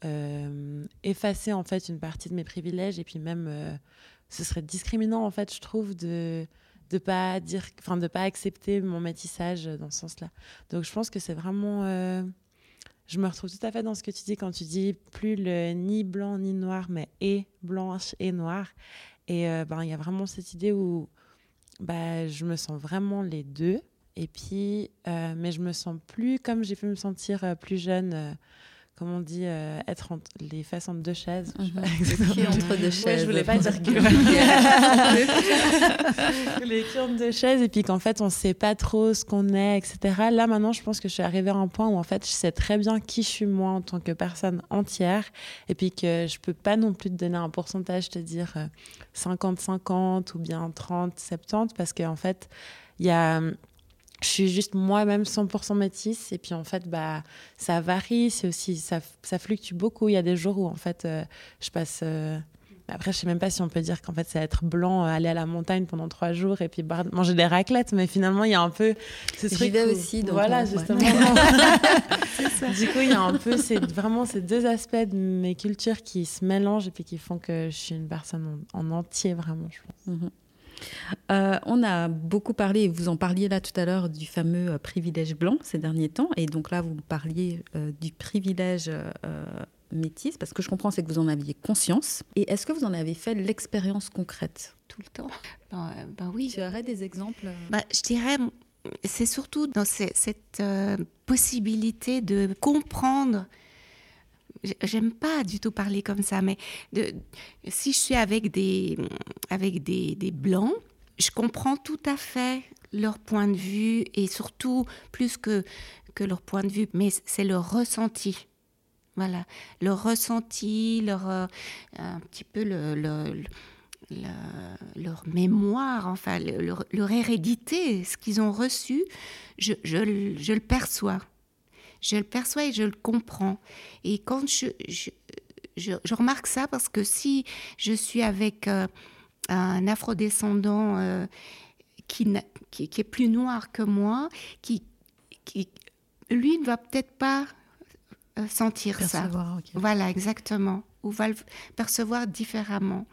euh, effacer en fait une partie de mes privilèges et puis même euh, ce serait discriminant en fait je trouve de de pas dire, enfin de pas accepter mon métissage dans ce sens-là. Donc je pense que c'est vraiment, euh, je me retrouve tout à fait dans ce que tu dis quand tu dis plus le ni blanc ni noir, mais et blanche et noire. Et euh, ben il y a vraiment cette idée où bah, je me sens vraiment les deux. Et puis, euh, mais je me sens plus comme j'ai pu me sentir plus jeune comme on dit, euh, être entre les fesses entre deux chaises. Mhm. entre deux chaises. Ouais, je voulais pas dire que. les culs entre deux chaises et puis qu'en fait on sait pas trop ce qu'on est, etc. Là maintenant, je pense que je suis arrivée à un point où en fait je sais très bien qui je suis moi en tant que personne entière et puis que je peux pas non plus te donner un pourcentage, te dire 50-50 euh, ou bien 30-70 parce qu'en fait il y a je suis juste moi-même 100% métisse et puis en fait bah ça varie c'est aussi ça, ça, fluctue beaucoup. Il y a des jours où en fait euh, je passe euh, après je sais même pas si on peut dire qu'en fait c'est être blanc euh, aller à la montagne pendant trois jours et puis manger des raclettes mais finalement il y a un peu J'y vais aussi donc voilà justement. Du coup il y a un peu c'est vraiment ces deux aspects de mes cultures qui se mélangent et puis qui font que je suis une personne en, entier vraiment je pense. Mhm. Euh, on a beaucoup parlé, et vous en parliez là tout à l'heure, du fameux euh, privilège blanc ces derniers temps. Et donc là, vous parliez euh, du privilège métis, parce que je comprends, c'est que vous en aviez conscience. Et est-ce que vous en avez fait l'expérience concrète? Tout le temps ben, ben oui. Tu aurais des exemples? Ben, Je dirais, c'est surtout dans cette possibilité de comprendre j'aime pas du tout parler comme ça, mais si je suis avec des, avec des, des, blancs, je comprends tout à fait leur point de vue et surtout plus que, que leur point de vue, mais c'est leur ressenti. Voilà, leur ressenti, leur, euh, un petit peu le, le, leur mémoire, enfin leur, leur hérédité, ce qu'ils ont reçu, je, je le perçois je le perçois et je le comprends. Et quand je, je, remarque ça parce que si je suis avec euh, un afrodescendant euh, qui, qui, est plus noir que moi, qui, qui lui ne va peut-être pas euh, sentir ça. Voilà, exactement. Ou va le percevoir différemment.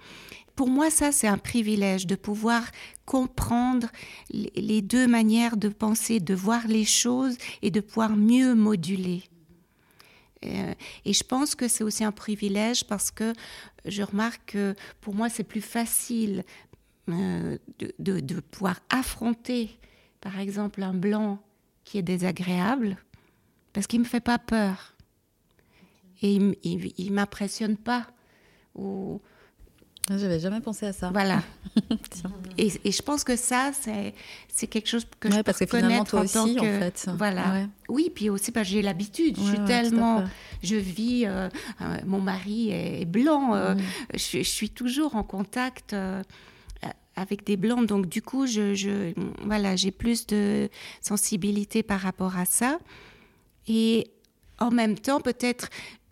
Pour moi, ça, c'est un privilège de pouvoir comprendre les deux manières de penser, de voir les choses et de pouvoir mieux moduler. Euh, et je pense que c'est aussi un privilège parce que je remarque que pour moi, c'est plus facile euh, de, pouvoir affronter, par exemple, un blanc qui est désagréable parce qu'il ne me fait pas peur et il ne m'impressionne pas. Ou, j'avais jamais pensé à ça. Voilà. et, et, je pense que ça, c'est quelque chose que je parce peux que finalement, toi aussi, en, fait. Voilà. Oui, puis aussi, parce j'ai l'habitude. je suis tellement... Je vis... Euh, euh, mon mari est blanc. Euh, je, suis toujours en contact avec des blancs. Donc, du coup, je, je voilà, j'ai plus de sensibilité par rapport à ça. Et en même temps, peut-être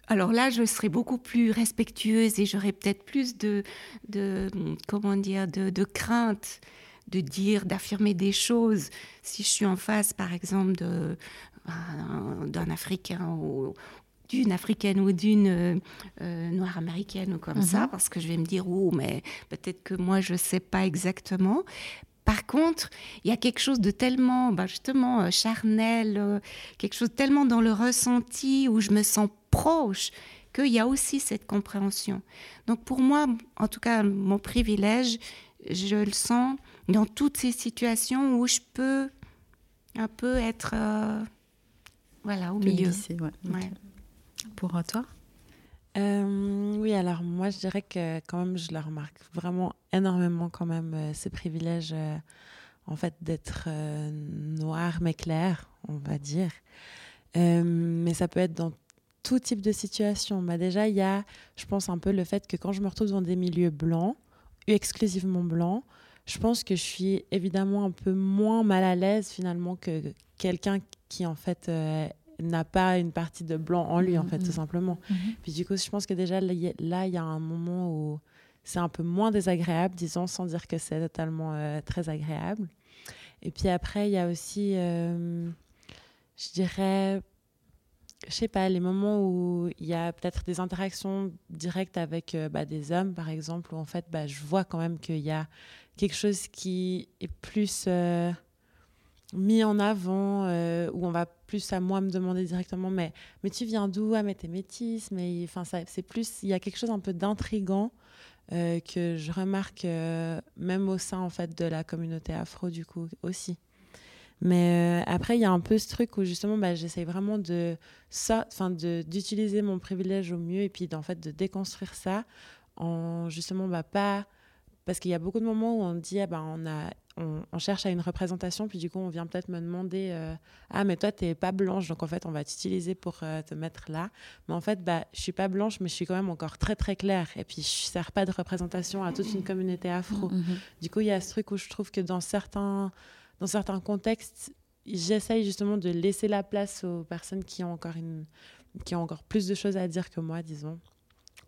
alors là, je serais beaucoup plus respectueuse et j'aurais peut-être plus de, de, comment dire, de, crainte de dire, d'affirmer des choses. Si je suis en face, par exemple, de, euh, d'un Africain ou d'une Africaine ou d'une euh, Noire américaine ou comme ça, mhm. parce que je vais me dire, oh, mais peut-être que moi, je ne sais pas exactement. Par contre, il y a quelque chose de tellement, bah, justement, euh, charnel, euh, quelque chose tellement dans le ressenti où je me sens proche qu'il y a aussi cette compréhension. Donc pour moi, en tout cas, mon privilège, je le sens dans toutes ces situations où je peux un peu être, euh, voilà, au milieu. Pour toi? Oui, alors moi je dirais que quand même je le remarque vraiment énormément quand même ces privilèges en fait d'être noir mais clair, on va dire. mais ça peut être dans tout type de situation. Bah déjà il y a, je pense un peu le fait que quand je me retrouve dans des milieux blancs, exclusivement blancs, je pense que je suis évidemment un peu moins mal à l'aise finalement que quelqu'un qui en fait n'a pas une partie de blanc en lui, en fait, tout mm-hmm. simplement. Mm-hmm. Puis du coup, je pense que déjà, là, il y a un moment où c'est un peu moins désagréable, disons, sans dire que c'est totalement euh, très agréable. Et puis après, il y a aussi, euh, je dirais, je sais pas, les moments où il y a peut-être des interactions directes avec euh, bah, des hommes, par exemple, où en fait, bah, je vois quand même qu'il y a quelque chose qui est plus mis en avant, euh, où on va plus à moi me demander directement, mais, mais tu viens d'où? Ah, mais t'es métisse, mais enfin, c'est plus, il y a quelque chose un peu d'intrigant euh, que je remarque euh, même au sein en fait de la communauté afro du coup aussi. Mais après, il y a un peu ce truc où justement, bah, j'essaye vraiment de ça, enfin, d'utiliser mon privilège au mieux et puis en fait de déconstruire ça en justement bah, pas parce qu'il y a beaucoup de moments où on dit ah ben on a on, cherche à une représentation, puis du coup, on vient peut-être me demander euh, Ah, mais toi, tu n'es pas blanche, donc en fait, on va t'utiliser pour euh, te mettre là. Mais en fait, bah, je suis pas blanche, mais je suis quand même encore très, très claire. Et puis, je ne sers pas de représentation à toute une communauté afro. Mm-hmm. Du coup, il y a ce truc où je trouve que dans certains, dans certains contextes, j'essaye justement de laisser la place aux personnes qui ont encore, une, qui ont encore plus de choses à dire que moi, disons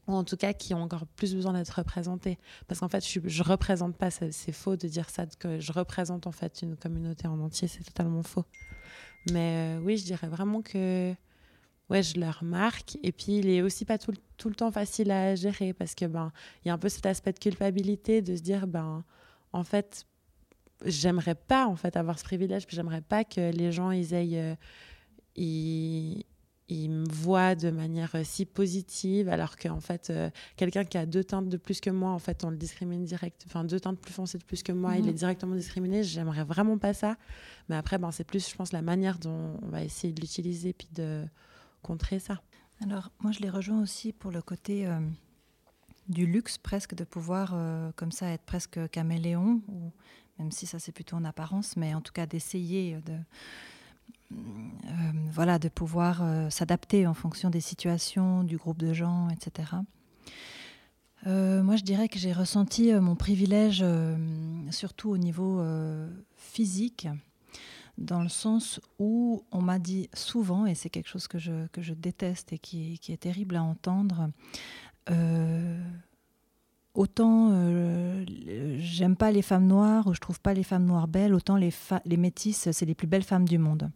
ou en tout cas qui ont encore plus besoin d'être représentés. Parce qu'en fait, je ne représente pas, c'est faux de dire ça, que je représente en fait une communauté en entier, c'est totalement faux. Mais euh, oui, je dirais vraiment que ouais, je le remarque. Et puis, il est aussi pas tout, tout le temps facile à gérer parce que ben, il y a un peu cet aspect de culpabilité de se dire, ben, en fait, j'aimerais pas en fait avoir ce privilège, puis j'aimerais pas que les gens ils aient, euh, ils, il me voit de manière euh, si positive, alors qu'en fait, euh, quelqu'un qui a deux teintes de plus que moi, en fait, on le discrimine direct. Enfin, deux teintes plus foncées de plus que moi, il mhm. est directement discriminé. J'aimerais vraiment pas ça. Mais après, ben, c'est plus, je pense, la manière dont on va essayer de l'utiliser puis de contrer ça. Alors, moi, je les rejoins aussi pour le côté euh, du luxe, presque, de pouvoir, comme ça, être presque caméléon, ou même si ça, c'est plutôt en apparence, mais en tout cas, d'essayer de euh, voilà, de pouvoir euh, s'adapter en fonction des situations, du groupe de gens, etc. Euh, moi, je dirais que j'ai ressenti mon privilège surtout au niveau physique, dans le sens où on m'a dit souvent, et c'est quelque chose que je, déteste et qui, est terrible à entendre, autant j'aime pas les femmes noires ou je trouve pas les femmes noires belles, autant les, les métisses, c'est les plus belles femmes du monde.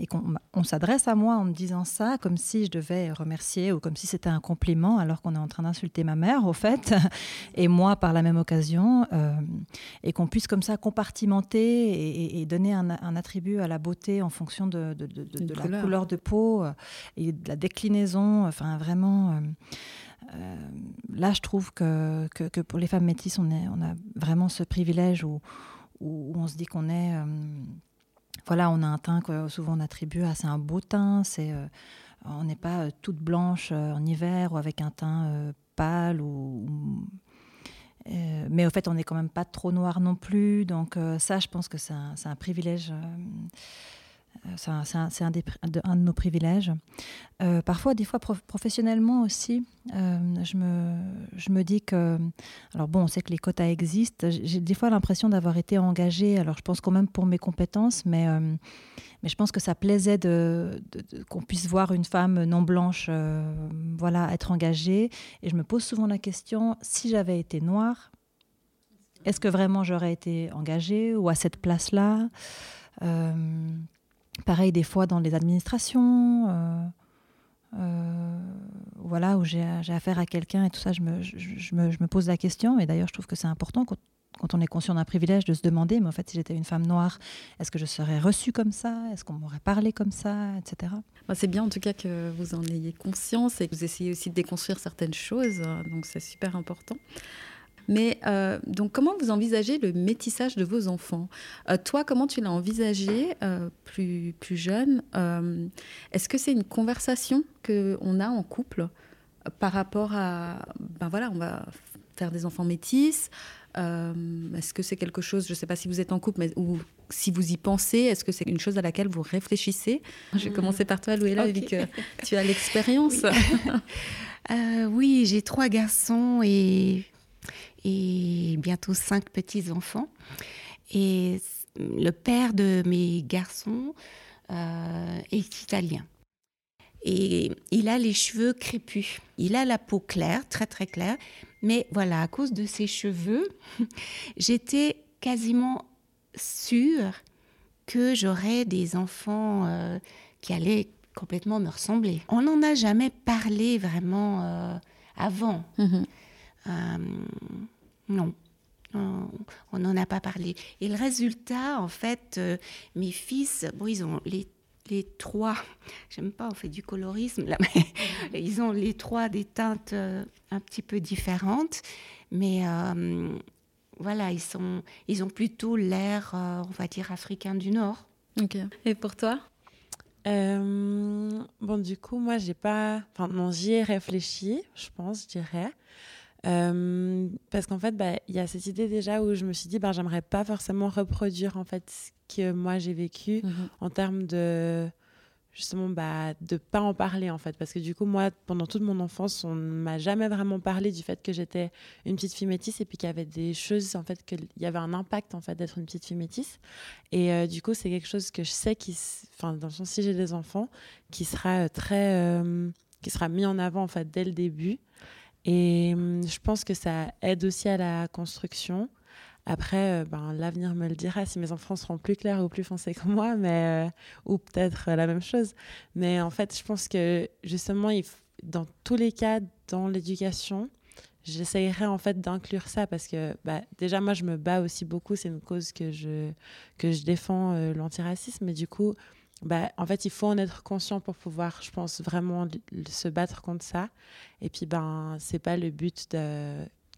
Et qu'on s'adresse à moi en me disant ça comme si je devais remercier ou comme si c'était un compliment alors qu'on est en train d'insulter ma mère au fait et moi par la même occasion euh, et qu'on puisse comme ça compartimenter et, donner un, attribut à la beauté en fonction de, de, la couleur de peau euh, et de la déclinaison enfin vraiment euh, là je trouve que, que, pour les femmes métisses on, est, on a vraiment ce privilège où, où on se dit qu'on est voilà, on a un teint que souvent on attribue à c'est un beau teint, c'est euh, on n'est pas euh, toute blanche euh, en hiver ou avec un teint pâle ou, mais au fait, on n'est quand même pas trop noir non plus. Donc ça, je pense que c'est un, un, privilège c'est un, de, nos privilèges. Euh, parfois, des fois professionnellement aussi, euh, je, me, dis que... Alors bon, on sait que les quotas existent. J'ai des fois l'impression d'avoir été engagée, alors je pense quand même pour mes compétences, mais, euh, je pense que ça plaisait qu'on puisse voir une femme non blanche voilà, être engagée. Et je me pose souvent la question, si j'avais été noire, est-ce que vraiment j'aurais été engagée ou à cette place-là? Pareil, des fois dans les administrations, euh, euh, voilà, où j'ai affaire à quelqu'un et tout ça, je me, pose la question. Et d'ailleurs, je trouve que c'est important quand, quand, on est conscient d'un privilège de se demander, mais en fait, si j'étais une femme noire, est-ce que je serais reçue comme ça? Est-ce qu'on m'aurait parlé comme ça? Etc. c'est bien en tout cas que vous en ayez conscience et que vous essayez aussi de déconstruire certaines choses. Donc, c'est super important. Mais euh, donc, comment vous envisagez le métissage de vos enfants? Euh, Toi, comment tu l'as envisagé euh, plus, plus jeune? Est-ce que c'est une conversation qu'on a en couple par rapport à. Ben voilà, on va faire des enfants métis. est-ce que c'est quelque chose, je ne sais pas si vous êtes en couple, mais ou si vous y pensez, est-ce que c'est une chose à laquelle vous réfléchissez? Je vais hmm. commencer par toi, Louella, vu que tu as l'expérience. oui j'ai trois garçons et et bientôt cinq petits-enfants. Et le père de mes garçons euh, est italien. Et il a les cheveux crépus. Il a la peau claire, très très claire. Mais voilà, à cause de ses cheveux, j'étais quasiment sûre que j'aurais des enfants euh, qui allaient complètement me ressembler. On n'en a jamais parlé vraiment euh, avant. Mm-hmm. Non. On n'en a pas parlé. Et le résultat, en fait, euh, mes fils, bon, ils ont les, les trois, j'aime pas, on fait du colorisme là, mais ils ont les trois des teintes euh, un petit peu différentes, mais euh, voilà, ils, sont, ils ont plutôt l'air, on va dire, africain du Nord. Ok. Et pour toi? Bon, du coup, moi, j'ai pas. Enfin, non, j'y ai réfléchi, je pense, je dirais. Euh, parce qu'en fait, bah, il y a cette idée déjà où je me suis dit, bah, j'aimerais pas forcément reproduire en fait ce que moi j'ai vécu mhm. en termes de justement bah, de pas en parler en fait. Parce que du coup moi pendant toute mon enfance on m'a jamais vraiment parlé du fait que j'étais une petite fille métisse et puis qu'il y avait des choses en fait qu'il y avait un impact en fait d'être une petite fille métisse. Et euh, du coup c'est quelque chose que je sais qui enfin dans le sens si j'ai des enfants qui sera très euh, qui sera mis en avant en fait dès le début et hum, je pense que ça aide aussi à la construction. Après, euh, ben, l'avenir me le dira si mes enfants seront plus clairs ou plus foncés que moi, mais, euh, ou peut-être la même chose. Mais en fait, je pense que justement, dans tous les cas, dans l'éducation, j'essayerai en fait d'inclure ça parce que bah, déjà, moi, je me bats aussi beaucoup. C'est une cause que je, que je défends, euh, l'antiracisme. Et du coup, bah, en fait, il faut en être conscient pour pouvoir, je pense, vraiment se battre contre ça. Et puis, ben, c'est pas le but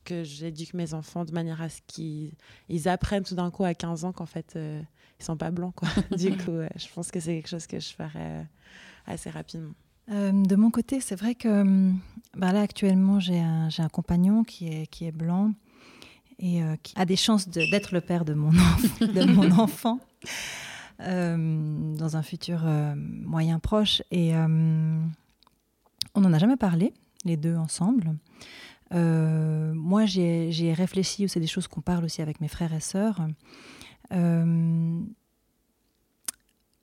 que j'éduque mes enfants de manière à ce qu'ils ils apprennent tout d'un coup à 15 ans qu'en fait, euh, ils sont pas blancs. Quoi. du coup, je pense que c'est quelque chose que je ferai euh, assez rapidement. Euh, de mon côté, c'est vrai que ben là, actuellement, j'ai un, un, compagnon qui est, qui est blanc et qui a des chances d'être le père de mon enfant. Euh, dans un futur euh, moyen proche. Et euh, on n'en a jamais parlé, les deux ensemble. moi, j'ai réfléchi, c'est des choses qu'on parle aussi avec mes frères et sœurs.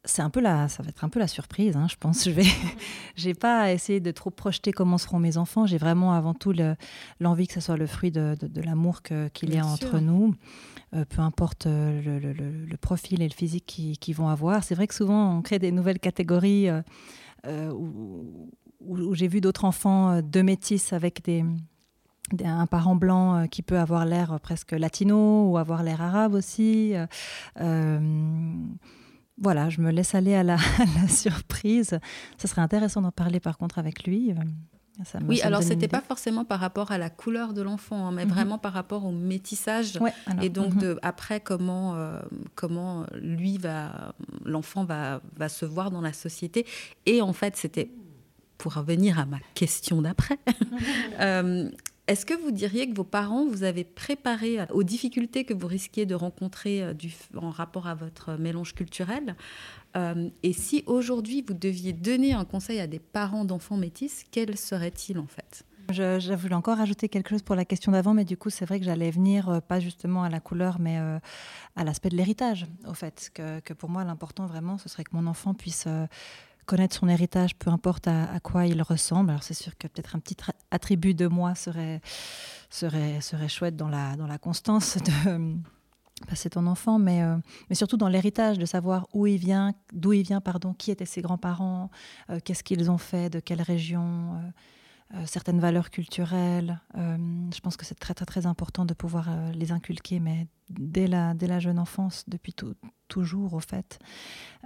C'est un peu la, ça va être un peu la surprise, hein, je pense. Je vais, j'ai pas essayé de trop projeter comment seront mes enfants. J'ai vraiment avant tout l'envie que ce soit le fruit de, l'amour qu'il y a entre nous, euh, peu importe euh, le, profil et le physique qu'ils vont avoir. C'est vrai que souvent on crée des nouvelles catégories euh, où, où j'ai vu d'autres enfants de métis avec des un parent blanc qui peut avoir l'air presque latino ou avoir l'air arabe aussi. Euh, voilà, je me laisse aller à la, surprise. Ça serait intéressant d'en parler par contre avec lui. oui, alors c'était pas forcément par rapport à la couleur de l'enfant, hein, mais mhm. vraiment par rapport au métissage. et donc mhm. de, après comment euh, comment lui va l'enfant va va se voir dans la société. Et en fait c'était pour revenir à ma question d'après. euh, est-ce que vous diriez que vos parents vous avez préparé aux difficultés que vous risquiez de rencontrer euh, en rapport à votre mélange culturel euh, Et si aujourd'hui vous deviez donner un conseil à des parents d'enfants métis, quel serait-il en fait? Je, voulais encore ajouter quelque chose pour la question d'avant, mais du coup, c'est vrai que j'allais venir euh, pas justement à la couleur, mais à l'aspect de l'héritage, au fait. Que, pour moi, l'important vraiment, ce serait que mon enfant puisse connaître son héritage, peu importe à, quoi il ressemble. Alors c'est sûr que peut-être un petit attribut de moi serait, serait, serait chouette dans la, dans la constance de passer ton enfant, mais, euh, mais surtout dans l'héritage, de savoir où il vient, d'où il vient, pardon, qui étaient ses grands-parents, euh, qu'est-ce qu'ils ont fait, de quelle région. Euh, euh, certaines valeurs culturelles. Euh, je pense que c'est très, très, important de pouvoir euh, les inculquer, mais dès la, dès la jeune enfance, depuis toujours, au fait.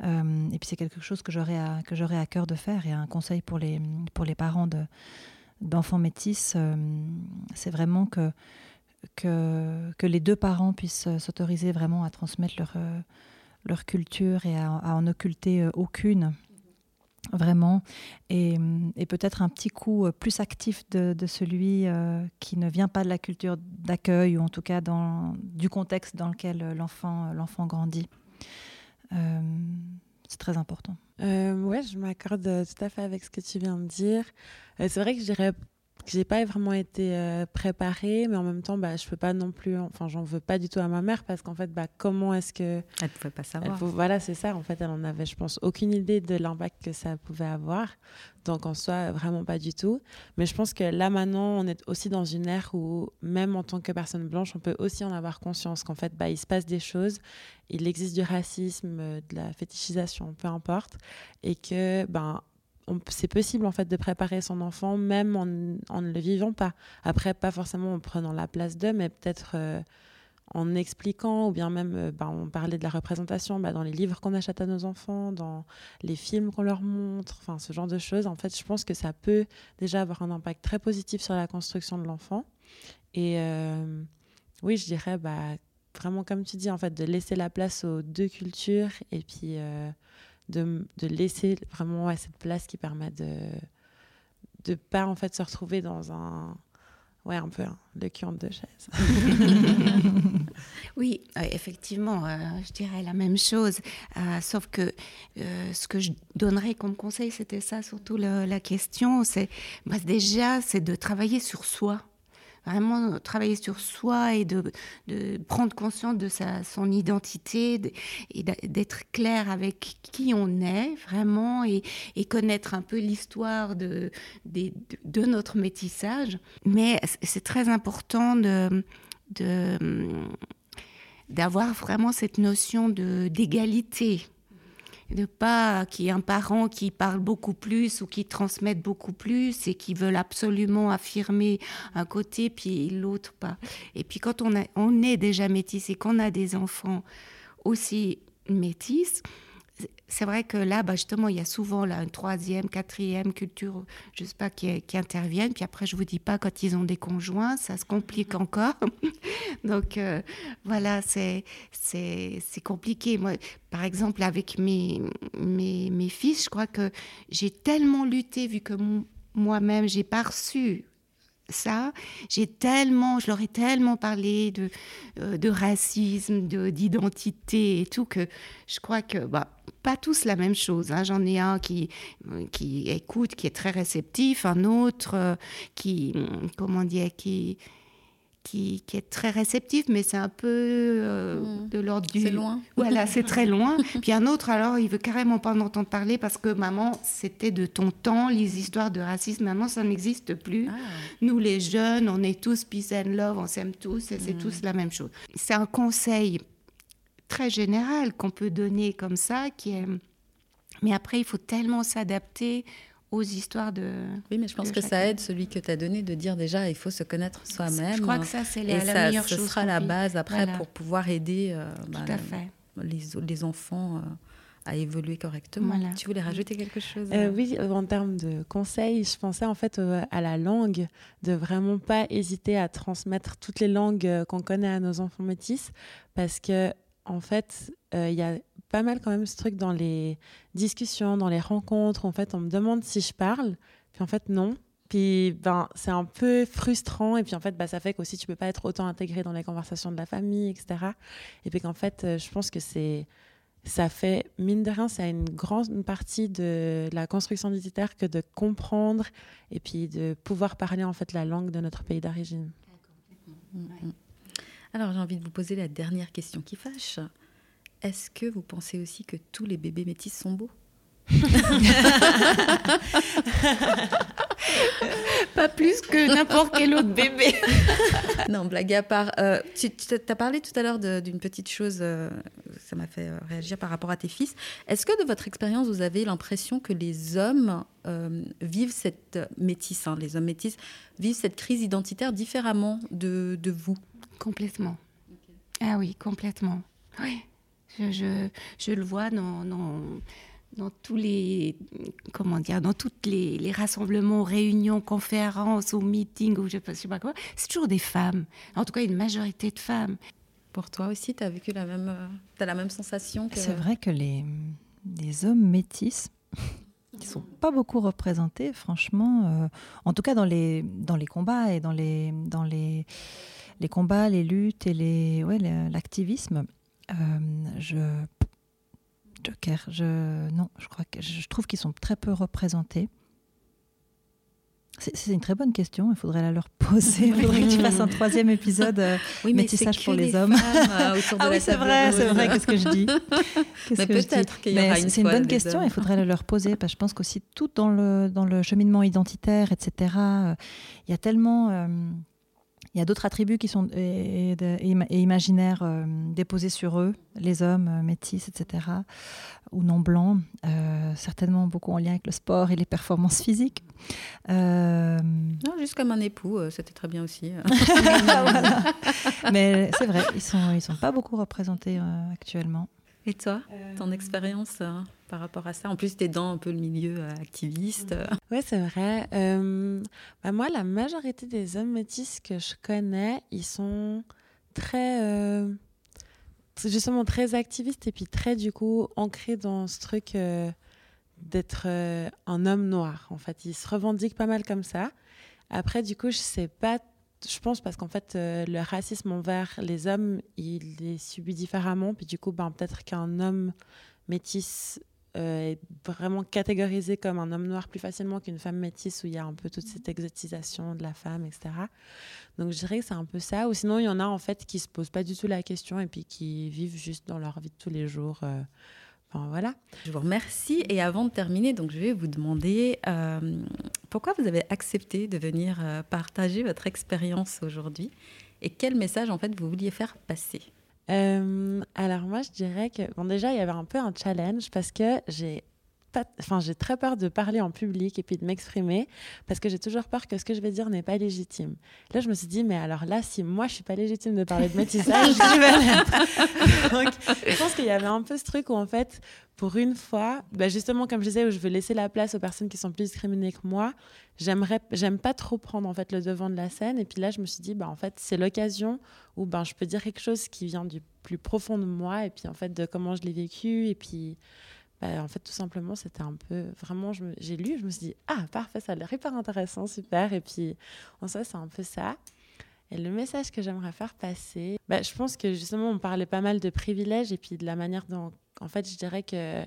et puis, c'est quelque chose que j'aurais à, à cœur de faire. Et un conseil pour les, pour les parents de, d'enfants métis, c'est vraiment que, que, les deux parents puissent s'autoriser vraiment à transmettre leur, leur culture et à en occulter aucune vraiment, et, peut-être un petit coup euh, plus actif de, celui euh, qui ne vient pas de la culture d'accueil, ou en tout cas du contexte dans lequel euh, l'enfant, grandit. c'est très important. oui, je m'accorde tout à fait avec ce que tu viens de dire. c'est vrai que je dirais j'ai pas vraiment été euh, préparée, mais en même temps, bah, je peux pas non plus, enfin, j'en veux pas du tout à ma mère parce qu'en fait, bah, comment est-ce que. Elle pouvait pas savoir. voilà, c'est ça. En fait, elle en avait, je pense, aucune idée de l'impact que ça pouvait avoir. Donc, en soi, vraiment pas du tout. Mais je pense que là, maintenant, on est aussi dans une ère où, même en tant que personne blanche, on peut aussi en avoir conscience qu'en fait, bah, il se passe des choses. Il existe du racisme, de la fétichisation, peu importe. Et que, ben, c'est possible en fait de préparer son enfant même en, ne le vivant pas. Après, pas forcément en prenant la place d'eux, mais peut-être euh, en expliquant, ou bien même, euh, bah, on parlait de la représentation bah, dans les livres qu'on achète à nos enfants, dans les films qu'on leur montre, enfin ce genre de choses. En fait, je pense que ça peut déjà avoir un impact très positif sur la construction de l'enfant. Et euh, oui, je dirais bah, vraiment comme tu dis, en fait, de laisser la place aux deux cultures et puis de, de laisser vraiment cette place qui permet de de pas en fait se retrouver dans un ouais un peu hein, le cul entre deux chaises. oui, effectivement, euh, je dirais la même chose, euh, sauf que euh, ce que je donnerais comme conseil, c'était ça surtout la question, c'est bah, déjà c'est de travailler sur soi vraiment travailler sur soi et de, prendre conscience de sa, son identité et d'être clair avec qui on est vraiment et, connaître un peu l'histoire de, de, notre métissage. Mais c'est très important de, d'avoir vraiment cette notion d'égalité de pas qu'il y ait un parent qui parle beaucoup plus ou qui transmette beaucoup plus et qui veulent absolument affirmer un côté puis l'autre pas. Et puis quand on, est déjà métis et qu'on a des enfants aussi métis, c'est vrai que là, bah justement, il y a souvent là, une troisième, quatrième culture, je sais pas, qui, qui interviennent. Puis après, je vous dis pas quand ils ont des conjoints, ça se complique encore. Donc euh, voilà, c'est c'est compliqué. Moi, par exemple, avec mes, mes, mes fils, je crois que j'ai tellement lutté vu que moi-même, j'ai pas reçu ça, j'ai tellement, je leur ai tellement parlé de, euh, de racisme, d'identité et tout, que je crois que, bah, pas tous la même chose. Hein. J'en ai un qui, qui écoute, qui est très réceptif, un autre euh, qui, comment dire, qui, qui, qui, est très réceptif, mais c'est un peu euh, mmh. de l'ordre du. C'est loin. Voilà, c'est très loin. Puis un autre, alors, il veut carrément pas en entendre parler parce que maman, c'était de ton temps, les histoires de racisme. Maintenant, ça n'existe plus. Ah. Nous, les jeunes, on est tous peace and love, on s'aime tous et c'est mmh. tous la même chose. C'est un conseil très général qu'on peut donner comme ça, qui est. Mais après, il faut tellement s'adapter aux histoires de. Oui, mais je pense que ça aide celui que tu as donné de dire déjà il faut se connaître soi-même. Je crois que ça, c'est la, la ça, meilleure ce sera la base après pour pouvoir aider euh, bah, Les, les, enfants. Euh, à évoluer correctement. Tu voulais rajouter quelque chose euh, Oui, en termes de conseils, je pensais en fait à la langue, de vraiment pas hésiter à transmettre toutes les langues qu'on connaît à nos enfants métis, parce que en fait, il y a pas mal quand même ce truc dans les discussions, dans les rencontres. En fait, on me demande si je parle, puis en fait, non. Puis ben, c'est un peu frustrant. Et puis en fait, bah, ça fait qu'aussi tu peux pas être autant intégré dans les conversations de la famille, etc. Et puis qu'en fait, euh, je pense que c'est ça fait, mine de rien, c'est une grande partie de la construction identitaire que de comprendre et puis de pouvoir parler en fait la langue de notre pays d'origine. Alors j'ai envie de vous poser la dernière question qui fâche. Est-ce que vous pensez aussi que tous les bébés métis sont beaux? Pas plus que n'importe quel autre bébé. non, blague à part. Euh, tu, as parlé tout à l'heure d'une petite chose, euh, ça m'a fait euh, réagir par rapport à tes fils. Est-ce que de votre expérience, vous avez l'impression que les hommes vivent cette métisse, hein, les hommes métis, vivent cette crise identitaire différemment de, de vous? Complètement. Ah oui, complètement. Oui. Je, je, le vois dans, dans, dans, tous les comment dire dans toutes les, les, rassemblements, réunions, conférences ou meetings ou je ne sais pas quoi. C'est toujours des femmes. En tout cas, une majorité de femmes. Pour toi aussi, tu as vécu la même, as la même sensation C'est vrai que les, les hommes métis qui sont pas beaucoup représentés, franchement, euh, en tout cas dans les, dans les combats et dans les, dans les, les combats, les luttes et les, ouais, l'activisme. Euh, je Joker, je non, je crois que je trouve qu'ils sont très peu représentés. C'est une très bonne question. Il faudrait la leur poser. Il faudrait que tu fasses un troisième épisode euh, oui, métissage pour les hommes. Euh, autour de ah oui, c'est vrai, c'est vrai. Qu'est-ce que je dis? Mais peut-être qu'il y aura une C'est une bonne question. Il faudrait la leur poser parce que je pense qu'aussi tout dans le dans le cheminement identitaire, etc. Il y a tellement il y a d'autres attributs qui sont et, imaginaires euh, déposés sur eux, les hommes euh, métis, etc., ou non blancs, euh, certainement beaucoup en lien avec le sport et les performances physiques. Non, juste comme un époux, c'était très bien aussi. Mais c'est vrai, ils sont, ils sont pas beaucoup représentés actuellement. Et toi, ton expérience par rapport à ça? En plus, tu es dans un peu le milieu euh, activiste. Oui, c'est vrai. Euh, bah, moi, la majorité des hommes métis que je connais, ils sont très. Euh, justement, très activistes et puis très, du coup, ancrés dans ce truc d'être un homme noir. En fait, ils se revendiquent pas mal comme ça. Après, du coup, je sais pas je pense parce qu'en fait, le racisme envers les hommes, il est subi différemment. Puis du coup, ben, peut-être qu'un homme métis euh, est vraiment catégorisé comme un homme noir plus facilement qu'une femme métisse où il y a un peu toute cette exotisation de la femme, etc. Donc je dirais que c'est un peu ça. Ou sinon, il y en a en fait qui se posent pas du tout la question et puis qui vivent juste dans leur vie de tous les jours. Euh, enfin, voilà. Je vous remercie. Et avant de terminer, donc je vais vous demander euh, pourquoi vous avez accepté de venir partager votre expérience aujourd'hui et quel message en fait vous vouliez faire passer? Euh, alors moi, je dirais que bon déjà, il y avait un peu un challenge parce que j'ai enfin, j'ai très peur de parler en public et puis de m'exprimer parce que j'ai toujours peur que ce que je vais dire n'est pas légitime. Là, je me suis dit, mais alors là, si moi, je suis pas légitime de parler de métissage, qui vais l'être Donc, je pense qu'il y avait un peu ce truc où, en fait, pour une fois, bah justement, comme je disais, où je veux laisser la place aux personnes qui sont plus discriminées que moi, j'aimerais, j'aime pas trop prendre en fait le devant de la scène. Et puis là, je me suis dit, bah en fait, c'est l'occasion où ben je peux dire quelque chose qui vient du plus profond de moi et puis en fait de comment je l'ai vécu et puis bah, en fait tout simplement c'était un peu vraiment j'ai lu je me suis dit ah parfait ça a l'air hyper intéressant super. Et puis en soi c'est un peu ça. Et le message que j'aimerais faire passer bah, je pense que justement on parlait pas mal de privilèges et puis de la manière dont en fait je dirais que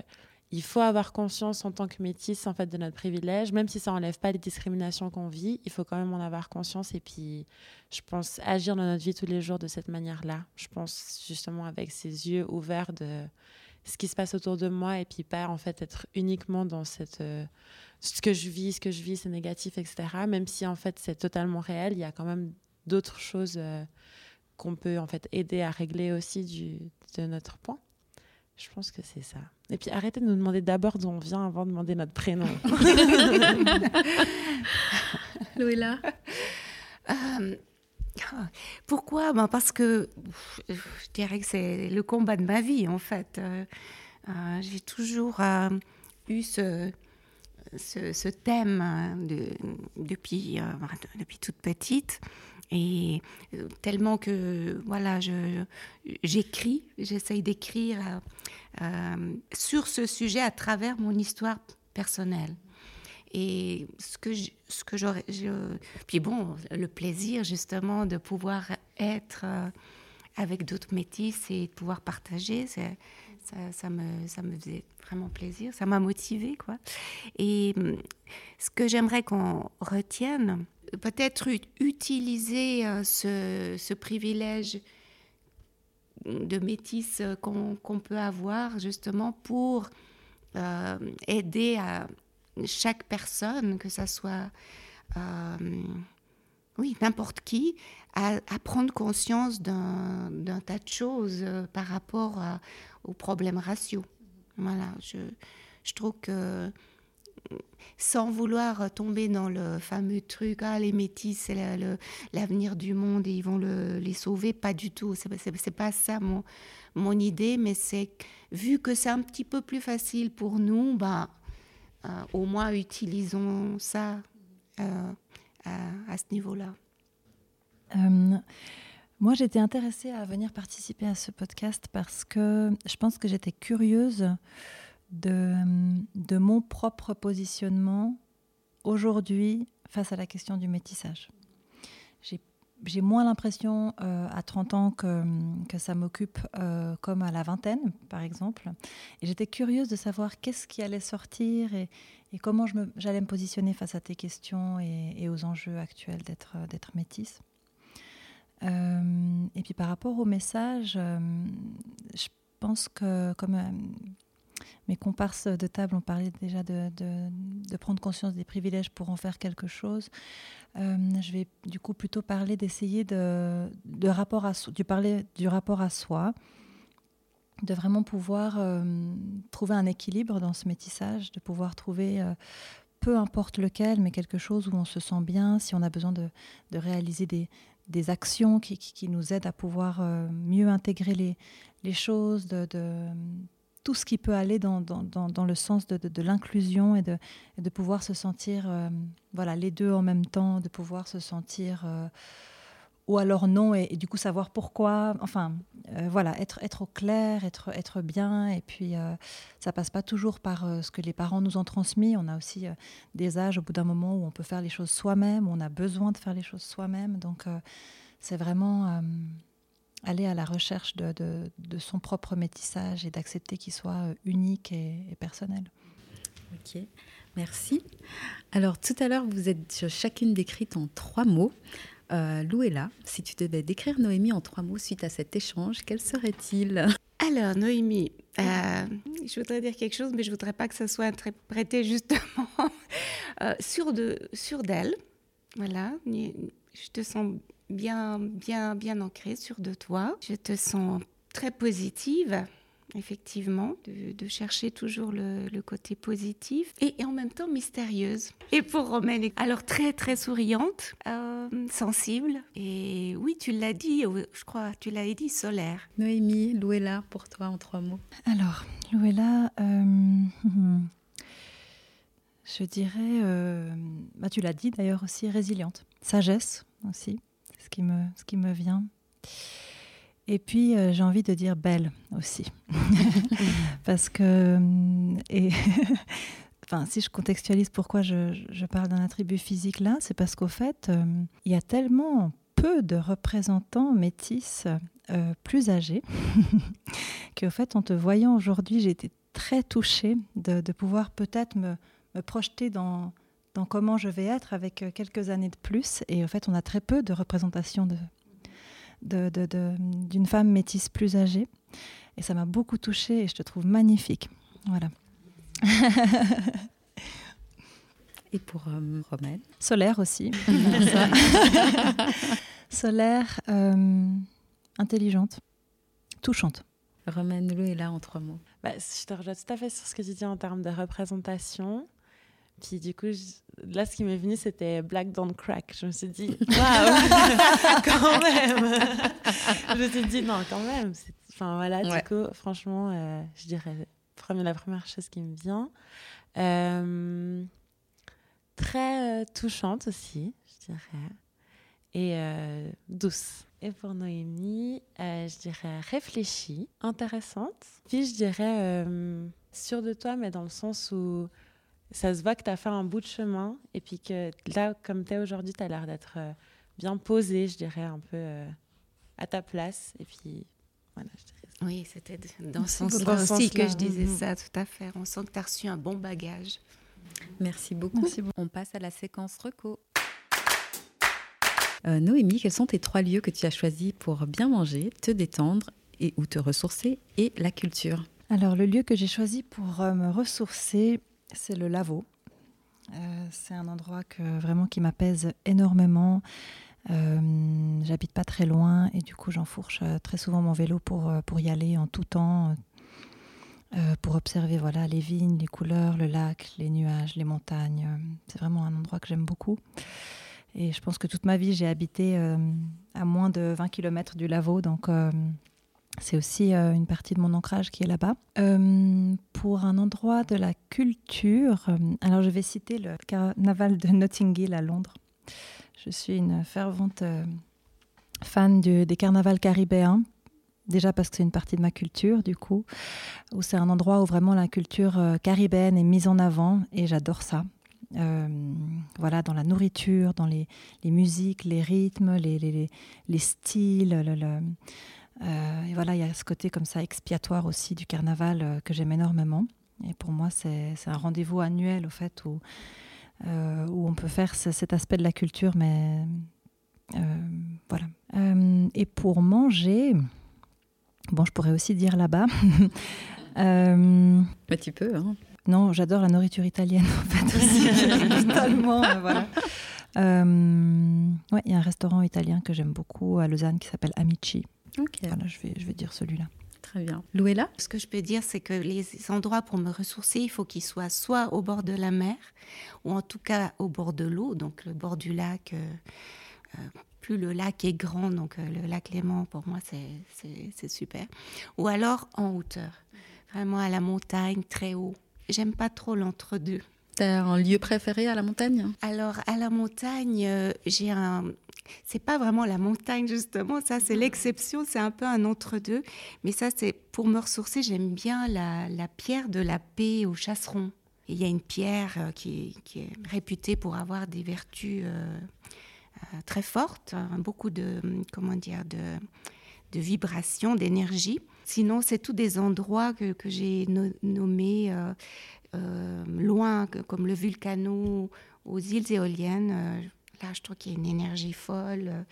il faut avoir conscience en tant que métisse en fait de notre privilège, même si ça enlève pas les discriminations qu'on vit, il faut quand même en avoir conscience et puis je pense agir dans notre vie tous les jours de cette manière-là. Je pense justement avec ces yeux ouverts de ce qui se passe autour de moi et puis pas en fait être uniquement dans cette euh, ce que je vis, ce que je vis c'est négatif etc. Même si en fait c'est totalement réel, il y a quand même d'autres choses euh, qu'on peut en fait aider à régler aussi du, de notre point. Je pense que c'est ça. Et puis arrêtez de nous demander d'abord d'où on vient avant de demander notre prénom. Loïla euh, Pourquoi? Ben Parce que je dirais que c'est le combat de ma vie en fait. Euh, euh, j'ai toujours eu ce, thème de, depuis, depuis toute petite. Et euh, tellement que, voilà, j'écris, j'essaye d'écrire euh, euh, sur ce sujet à travers mon histoire personnelle. Et ce que ce que j'aurais, puis bon, le plaisir justement de pouvoir être avec d'autres métis et de pouvoir partager, ça, me, ça me faisait vraiment plaisir, ça m'a motivé quoi. Et ce que j'aimerais qu'on retienne, peut-être utiliser euh, ce, privilège de métis euh, qu'on peut avoir justement pour euh, aider à chaque personne, que ce soit oui, n'importe qui, à, prendre conscience d'un tas de choses par rapport aux problèmes raciaux. Voilà, je, je trouve que sans vouloir tomber dans le fameux truc, ah, les métis, c'est l'avenir du monde et ils vont le, les sauver. Pas du tout. C'est pas ça mon, mon idée, mais c'est vu que c'est un petit peu plus facile pour nous, euh, au moins utilisons ça euh, à, ce niveau-là. Euh, moi, j'étais intéressée à venir participer à ce podcast parce que je pense que j'étais curieuse de, mon propre positionnement aujourd'hui face à la question du métissage. Moins l'impression euh, à 30 ans que, ça m'occupe euh, comme à la vingtaine, par exemple. Et j'étais curieuse de savoir qu'est-ce qui allait sortir et, comment j'allais me, positionner face à tes questions et, et aux enjeux actuels d'être métisse. Euh, et puis par rapport au message, je pense que comme mes comparses de table ont parlé déjà de, prendre conscience des privilèges pour en faire quelque chose. Euh, je vais du coup plutôt parler d'essayer de, rapport à, du, parler du rapport à soi, de vraiment pouvoir euh, trouver un équilibre dans ce métissage, de pouvoir trouver, euh, peu importe lequel, mais quelque chose où on se sent bien, si on a besoin de, réaliser des, actions qui, nous aident à pouvoir mieux intégrer les, choses, de tout ce qui peut aller dans, dans, dans, le sens de, de, l'inclusion et de, de, pouvoir se sentir, euh, voilà, les deux en même temps, de pouvoir se sentir, euh, ou alors non, et, du coup savoir pourquoi, enfin, euh, voilà, être, être au clair, être, être bien, et puis ça passe pas toujours par ce que les parents nous ont transmis, on a aussi des âges au bout d'un moment où on peut faire les choses soi-même, où on a besoin de faire les choses soi-même, donc c'est vraiment aller à la recherche de, de, son propre métissage et d'accepter qu'il soit euh, unique et, personnel. Ok, merci. Alors tout à l'heure, vous êtes chacune décrite en trois mots. Euh, Lou est là. Si tu devais décrire Noémie en trois mots suite à cet échange, quel serait-il? Alors Noémie, euh, je voudrais dire quelque chose, mais je voudrais pas que ça soit interprété justement euh, sur de sur d'elle. Voilà, je te sens bien, bien, bien ancrée sur de toi. Je te sens très positive, effectivement, de, chercher toujours le, côté positif et, en même temps mystérieuse. Et pour Romaine, alors très, très souriante, euh, sensible et oui, tu l'as dit, euh, je crois, tu l'as dit, solaire. Noémie, Louella, pour toi en trois mots. Alors, Louella, euh, je dirais, bah, tu l'as dit d'ailleurs aussi, résiliente. Sagesse aussi ce qui me, ce qui me vient. Et puis, euh, j'ai envie de dire belle aussi. Parce que, euh, et enfin, si je contextualise pourquoi je, je parle d'un attribut physique là, c'est parce qu'au fait, euh, il y a tellement peu de représentants métis plus âgés qu'au fait, en te voyant aujourd'hui, j'ai été très touchée de, pouvoir peut-être me, projeter dans, dans comment je vais être avec quelques années de plus. Et en fait, on a très peu de représentation de, d'une femme métisse plus âgée. Et ça m'a beaucoup touchée et je te trouve magnifique. Voilà. et pour euh, Romaine? Solaire aussi. Solaire, euh, intelligente, touchante. Romaine Lou est là en trois mots. Bah, je te rejoins tout à fait sur ce que tu dis en termes de représentation. Puis du coup, là, ce qui m'est venu, c'était Black Don't Crack. Je me suis dit, waouh, quand même. je me suis dit, non, quand même. Enfin voilà, du coup, franchement, euh, je dirais la première chose qui me vient. Euh, très euh, touchante aussi, je dirais. Et douce. Et pour Noémie, je dirais réfléchie, intéressante. Puis je dirais sûre de toi, mais dans le sens où ça se voit que tu as fait un bout de chemin et puis que là, comme tu es aujourd'hui, tu as l'air d'être euh, bien posé, je dirais, un peu euh, à ta place. Et puis, voilà, je dirais Oui, c'était dans ce sens aussi que je disais ça, tout à fait. On sent que tu as reçu un bon bagage. Merci beaucoup. On passe à la séquence reco. Euh, Noémie, quels sont tes trois lieux que tu as choisis pour bien manger, te détendre et ou te ressourcer et la culture? Alors, le lieu que j'ai choisi pour me ressourcer, c'est le Lavaux. Euh, c'est un endroit que, vraiment qui m'apaise énormément. Euh, j'habite pas très loin et du coup j'enfourche euh, très souvent mon vélo pour, pour y aller en tout temps, pour observer voilà, les vignes, les couleurs, le lac, les nuages, les montagnes. C'est vraiment un endroit que j'aime beaucoup. Et je pense que toute ma vie j'ai habité à moins de 20 km du Lavaux, donc c'est aussi euh, une partie de mon ancrage qui est là-bas. Euh, pour un endroit de la culture, euh, alors je vais citer le carnaval de Notting Hill à Londres. Je suis une fervente fan des carnavals caribéens. Déjà parce que c'est une partie de ma culture, du coup, où c'est un endroit où vraiment la culture caribéenne est mise en avant et j'adore ça. voilà, dans la nourriture, dans les, musiques, les rythmes, les, les, styles, le, euh, et voilà, il y a ce côté comme ça expiatoire aussi du carnaval euh, que j'aime énormément. Et pour moi, c'est un rendez-vous annuel, au fait, où, euh, où on peut faire cet aspect de la culture, mais voilà. et pour manger, bon, je pourrais aussi dire là-bas. mais tu peux, hein. Non, j'adore la nourriture italienne, en fait, aussi. Totalement, voilà. ouais, il y a un restaurant italien que j'aime beaucoup à Lausanne qui s'appelle Amici. Ok. Voilà, je vais, je vais dire celui-là. Très bien. Louella Ce que je peux dire, c'est que les endroits pour me ressourcer, il faut qu'ils soient soit au bord de la mer, ou en tout cas au bord de l'eau, donc le bord du lac. Euh, euh, plus le lac est grand, donc euh, le lac Léman, pour moi, c'est super. Ou alors en hauteur, vraiment à la montagne, très haut. J'aime pas trop l'entre-deux. Un lieu préféré à la montagne? Alors, à la montagne, j'ai un, c'est pas vraiment la montagne justement, ça c'est l'exception, c'est un peu un entre-deux. Mais ça c'est pour me ressourcer, j'aime bien la, pierre de la paix au chasseron. Il y a une pierre euh, qui, est réputée pour avoir des vertus euh, euh, très fortes, hein, beaucoup de comment dire de, de vibrations, d'énergie. Sinon, c'est tous des endroits que, j'ai nommés loin, comme le Vulcano, aux îles éoliennes je trouve qu'il y a une énergie folle, euh,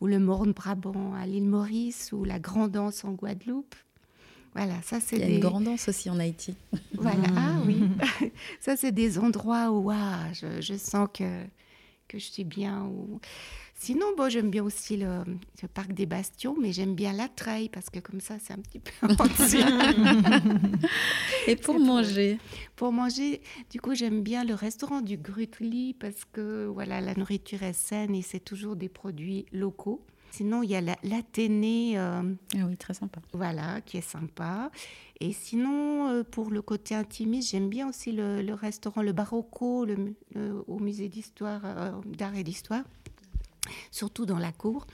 ou le Morne-Brabant à l'île Maurice, ou la Grandance en Guadeloupe. Voilà, ça c'est. Il y a une Grandance aussi en Haïti. Voilà, ah, oui. ça c'est des endroits où je, je, sens que, que je suis bien. Où... Sinon, bon, j'aime bien aussi le, parc des Bastions, mais j'aime bien la traille parce que comme ça, c'est un petit peu Et pour manger? Pour, manger, du coup, j'aime bien le restaurant du Grutli parce que voilà, la nourriture est saine et c'est toujours des produits locaux. Sinon, il y a l'Athénée. Euh, ah oui, très sympa. Voilà, qui est sympa. Et sinon, euh, pour le côté intimiste, j'aime bien aussi le, restaurant, le Barocco, le, au musée d'histoire, euh, d'art et d'histoire surtout dans la cour.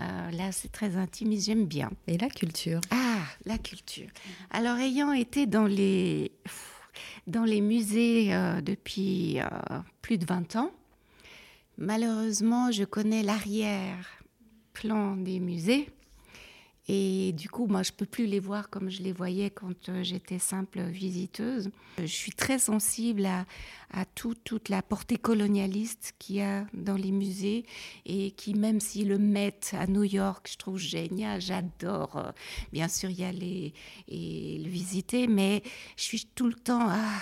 Euh, là, c'est très intime, j'aime bien. Et la culture Ah, la culture. Alors, ayant été dans les, dans les musées euh, depuis euh, plus de 20 ans, malheureusement, je connais l'arrière-plan des musées. Et du coup, moi, je peux plus les voir comme je les voyais quand euh, j'étais simple visiteuse. Je suis très sensible à, à toute la portée colonialiste qu'il y a dans les musées et qui, même s'ils le mettent à New York, je trouve génial, j'adore euh, bien sûr y aller et le visiter, mais je suis tout le temps... Ah,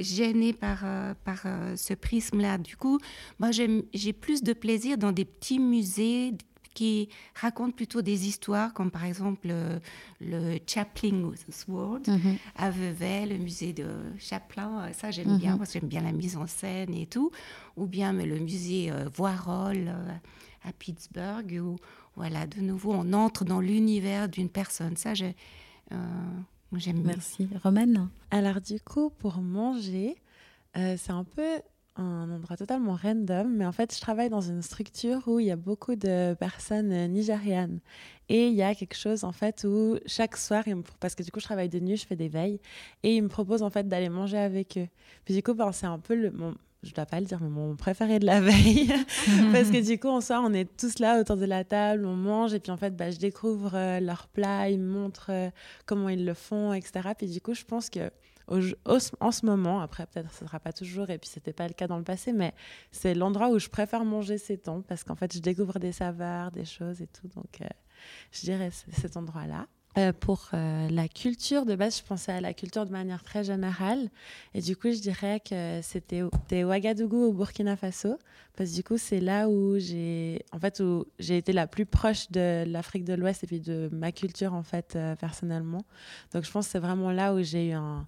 gênée par, euh, par ce prisme-là. Du coup, moi, j'ai plus de plaisir dans des petits musées, qui racontent plutôt des histoires, comme par exemple euh, le, Chaplin World mhm. à Vevey, le musée de Chaplin. Euh, ça, j'aime bien, mhm. parce que j'aime bien la mise en scène et tout. Ou bien mais le musée euh, Voirol à Pittsburgh, où, voilà, de nouveau, on entre dans l'univers d'une personne. Ça, j'aime bien. Merci. Romaine Alors, du coup, pour manger, c'est un peu un endroit totalement random, mais en fait, je travaille dans une structure où il y a beaucoup de personnes euh, nigérianes. Et il y a quelque chose, en fait, où chaque soir, parce que du coup, je travaille de nuit, je fais des veilles, et ils me proposent, en fait, d'aller manger avec eux. Puis du coup, ben, c'est un peu le, mon, je dois pas le dire, mais mon préféré de la veille. parce que du coup, en soir, on est tous là autour de la table, on mange, et puis en fait, bah, je découvre euh, leurs plats, ils me montrent euh, comment ils le font, etc. Puis du coup, je pense que en ce moment, après peut-être ce ne sera pas toujours, et puis c'était pas le cas dans le passé, mais c'est l'endroit où je préfère manger ces temps, parce qu'en fait je découvre des saveurs, des choses et tout, donc euh, je dirais cet endroit-là. Euh, pour euh, la culture de base, je pensais à la culture de manière très générale. Et du coup, je dirais que c'était Ouagadougou au Burkina Faso. Parce que du coup, c'est là où j'ai en fait, été la plus proche de l'Afrique de l'Ouest et puis de ma culture, en fait, personnellement. Donc, je pense que c'est vraiment là où j'ai eu un,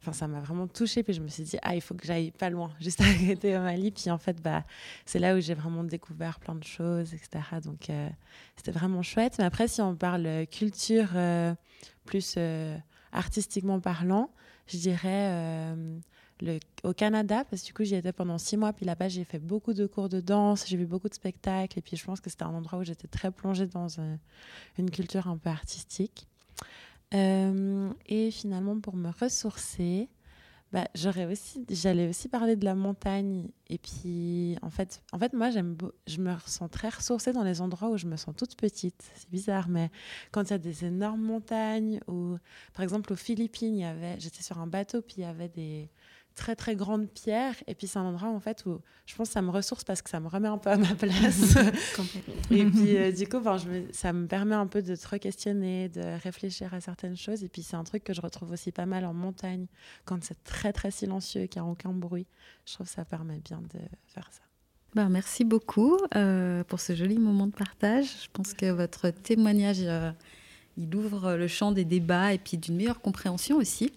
Enfin, ça m'a vraiment touchée. Puis je me suis dit, ah, il faut que j'aille pas loin, juste côté au Mali. Puis en fait, bah, c'est là où j'ai vraiment découvert plein de choses, etc. Donc, euh, c'était vraiment chouette. Mais après, si on parle culture euh, plus euh, artistiquement parlant, je dirais au Canada, parce que du coup, j'y étais pendant six mois. Puis là-bas, j'ai fait beaucoup de cours de danse, j'ai vu beaucoup de spectacles. Et puis, je pense que c'était un endroit où j'étais très plongée dans une culture un peu artistique. Euh, et finalement, pour me ressourcer, bah, j'aurais aussi, j'allais aussi parler de la montagne. Et puis, en fait, en fait moi, j'aime, je me ressens très ressourcée dans les endroits où je me sens toute petite. C'est bizarre, mais quand il y a des énormes montagnes, ou par exemple aux Philippines, il y avait, j'étais sur un bateau, puis il y avait des, très très grande pierre. Et puis c'est un endroit en fait où je pense que ça me ressource parce que ça me remet un peu à ma place. Et puis euh, du coup ça me permet un peu de te questionner de réfléchir à certaines choses. Et puis c'est un truc que je retrouve aussi pas mal en montagne quand c'est très très silencieux qu'il n'y a aucun bruit. Je trouve que ça permet bien de faire ça. Ben, merci beaucoup euh, pour ce joli moment de partage. Je pense que votre témoignage euh, il ouvre le champ des débats et puis d'une meilleure compréhension aussi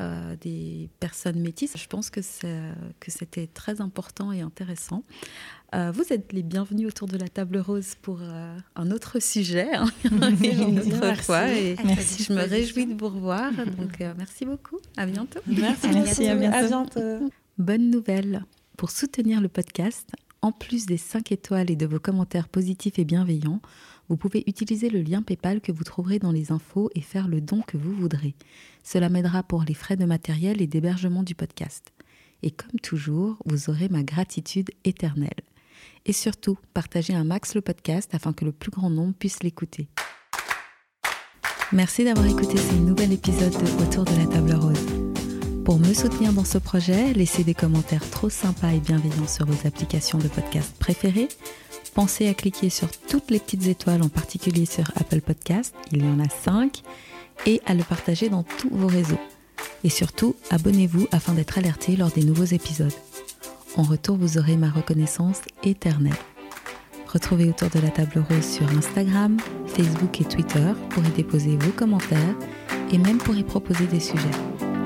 euh, des personnes métisses. Je pense que, que c'était très important et intéressant. Euh, vous êtes les bienvenus autour de la table rose pour euh, un autre sujet, hein, une autre fois. Et merci. je me réjouis de vous revoir. Donc, merci beaucoup. À bientôt. Merci, merci à, bientôt. à bientôt. Bonne nouvelle. Pour soutenir le podcast, en plus des 5 étoiles et de vos commentaires positifs et bienveillants, vous pouvez utiliser le lien PayPal que vous trouverez dans les infos et faire le don que vous voudrez. Cela m'aidera pour les frais de matériel et d'hébergement du podcast. Et comme toujours, vous aurez ma gratitude éternelle. Et surtout, partagez un max le podcast afin que le plus grand nombre puisse l'écouter. Merci d'avoir écouté ce nouvel épisode de Autour de la table rose. Pour me soutenir dans ce projet, laissez des commentaires trop sympas et bienveillants sur vos applications de podcast préférées Pensez à cliquer sur toutes les petites étoiles, en particulier sur Apple Podcast, il y en a 5, et à le partager dans tous vos réseaux. Et surtout, abonnez-vous afin d'être alerté lors des nouveaux épisodes. En retour, vous aurez ma reconnaissance éternelle. Retrouvez autour de la table rose sur Instagram, Facebook et Twitter pour y déposer vos commentaires et même pour y proposer des sujets.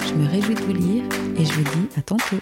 Je me réjouis de vous lire et je vous dis à tantôt.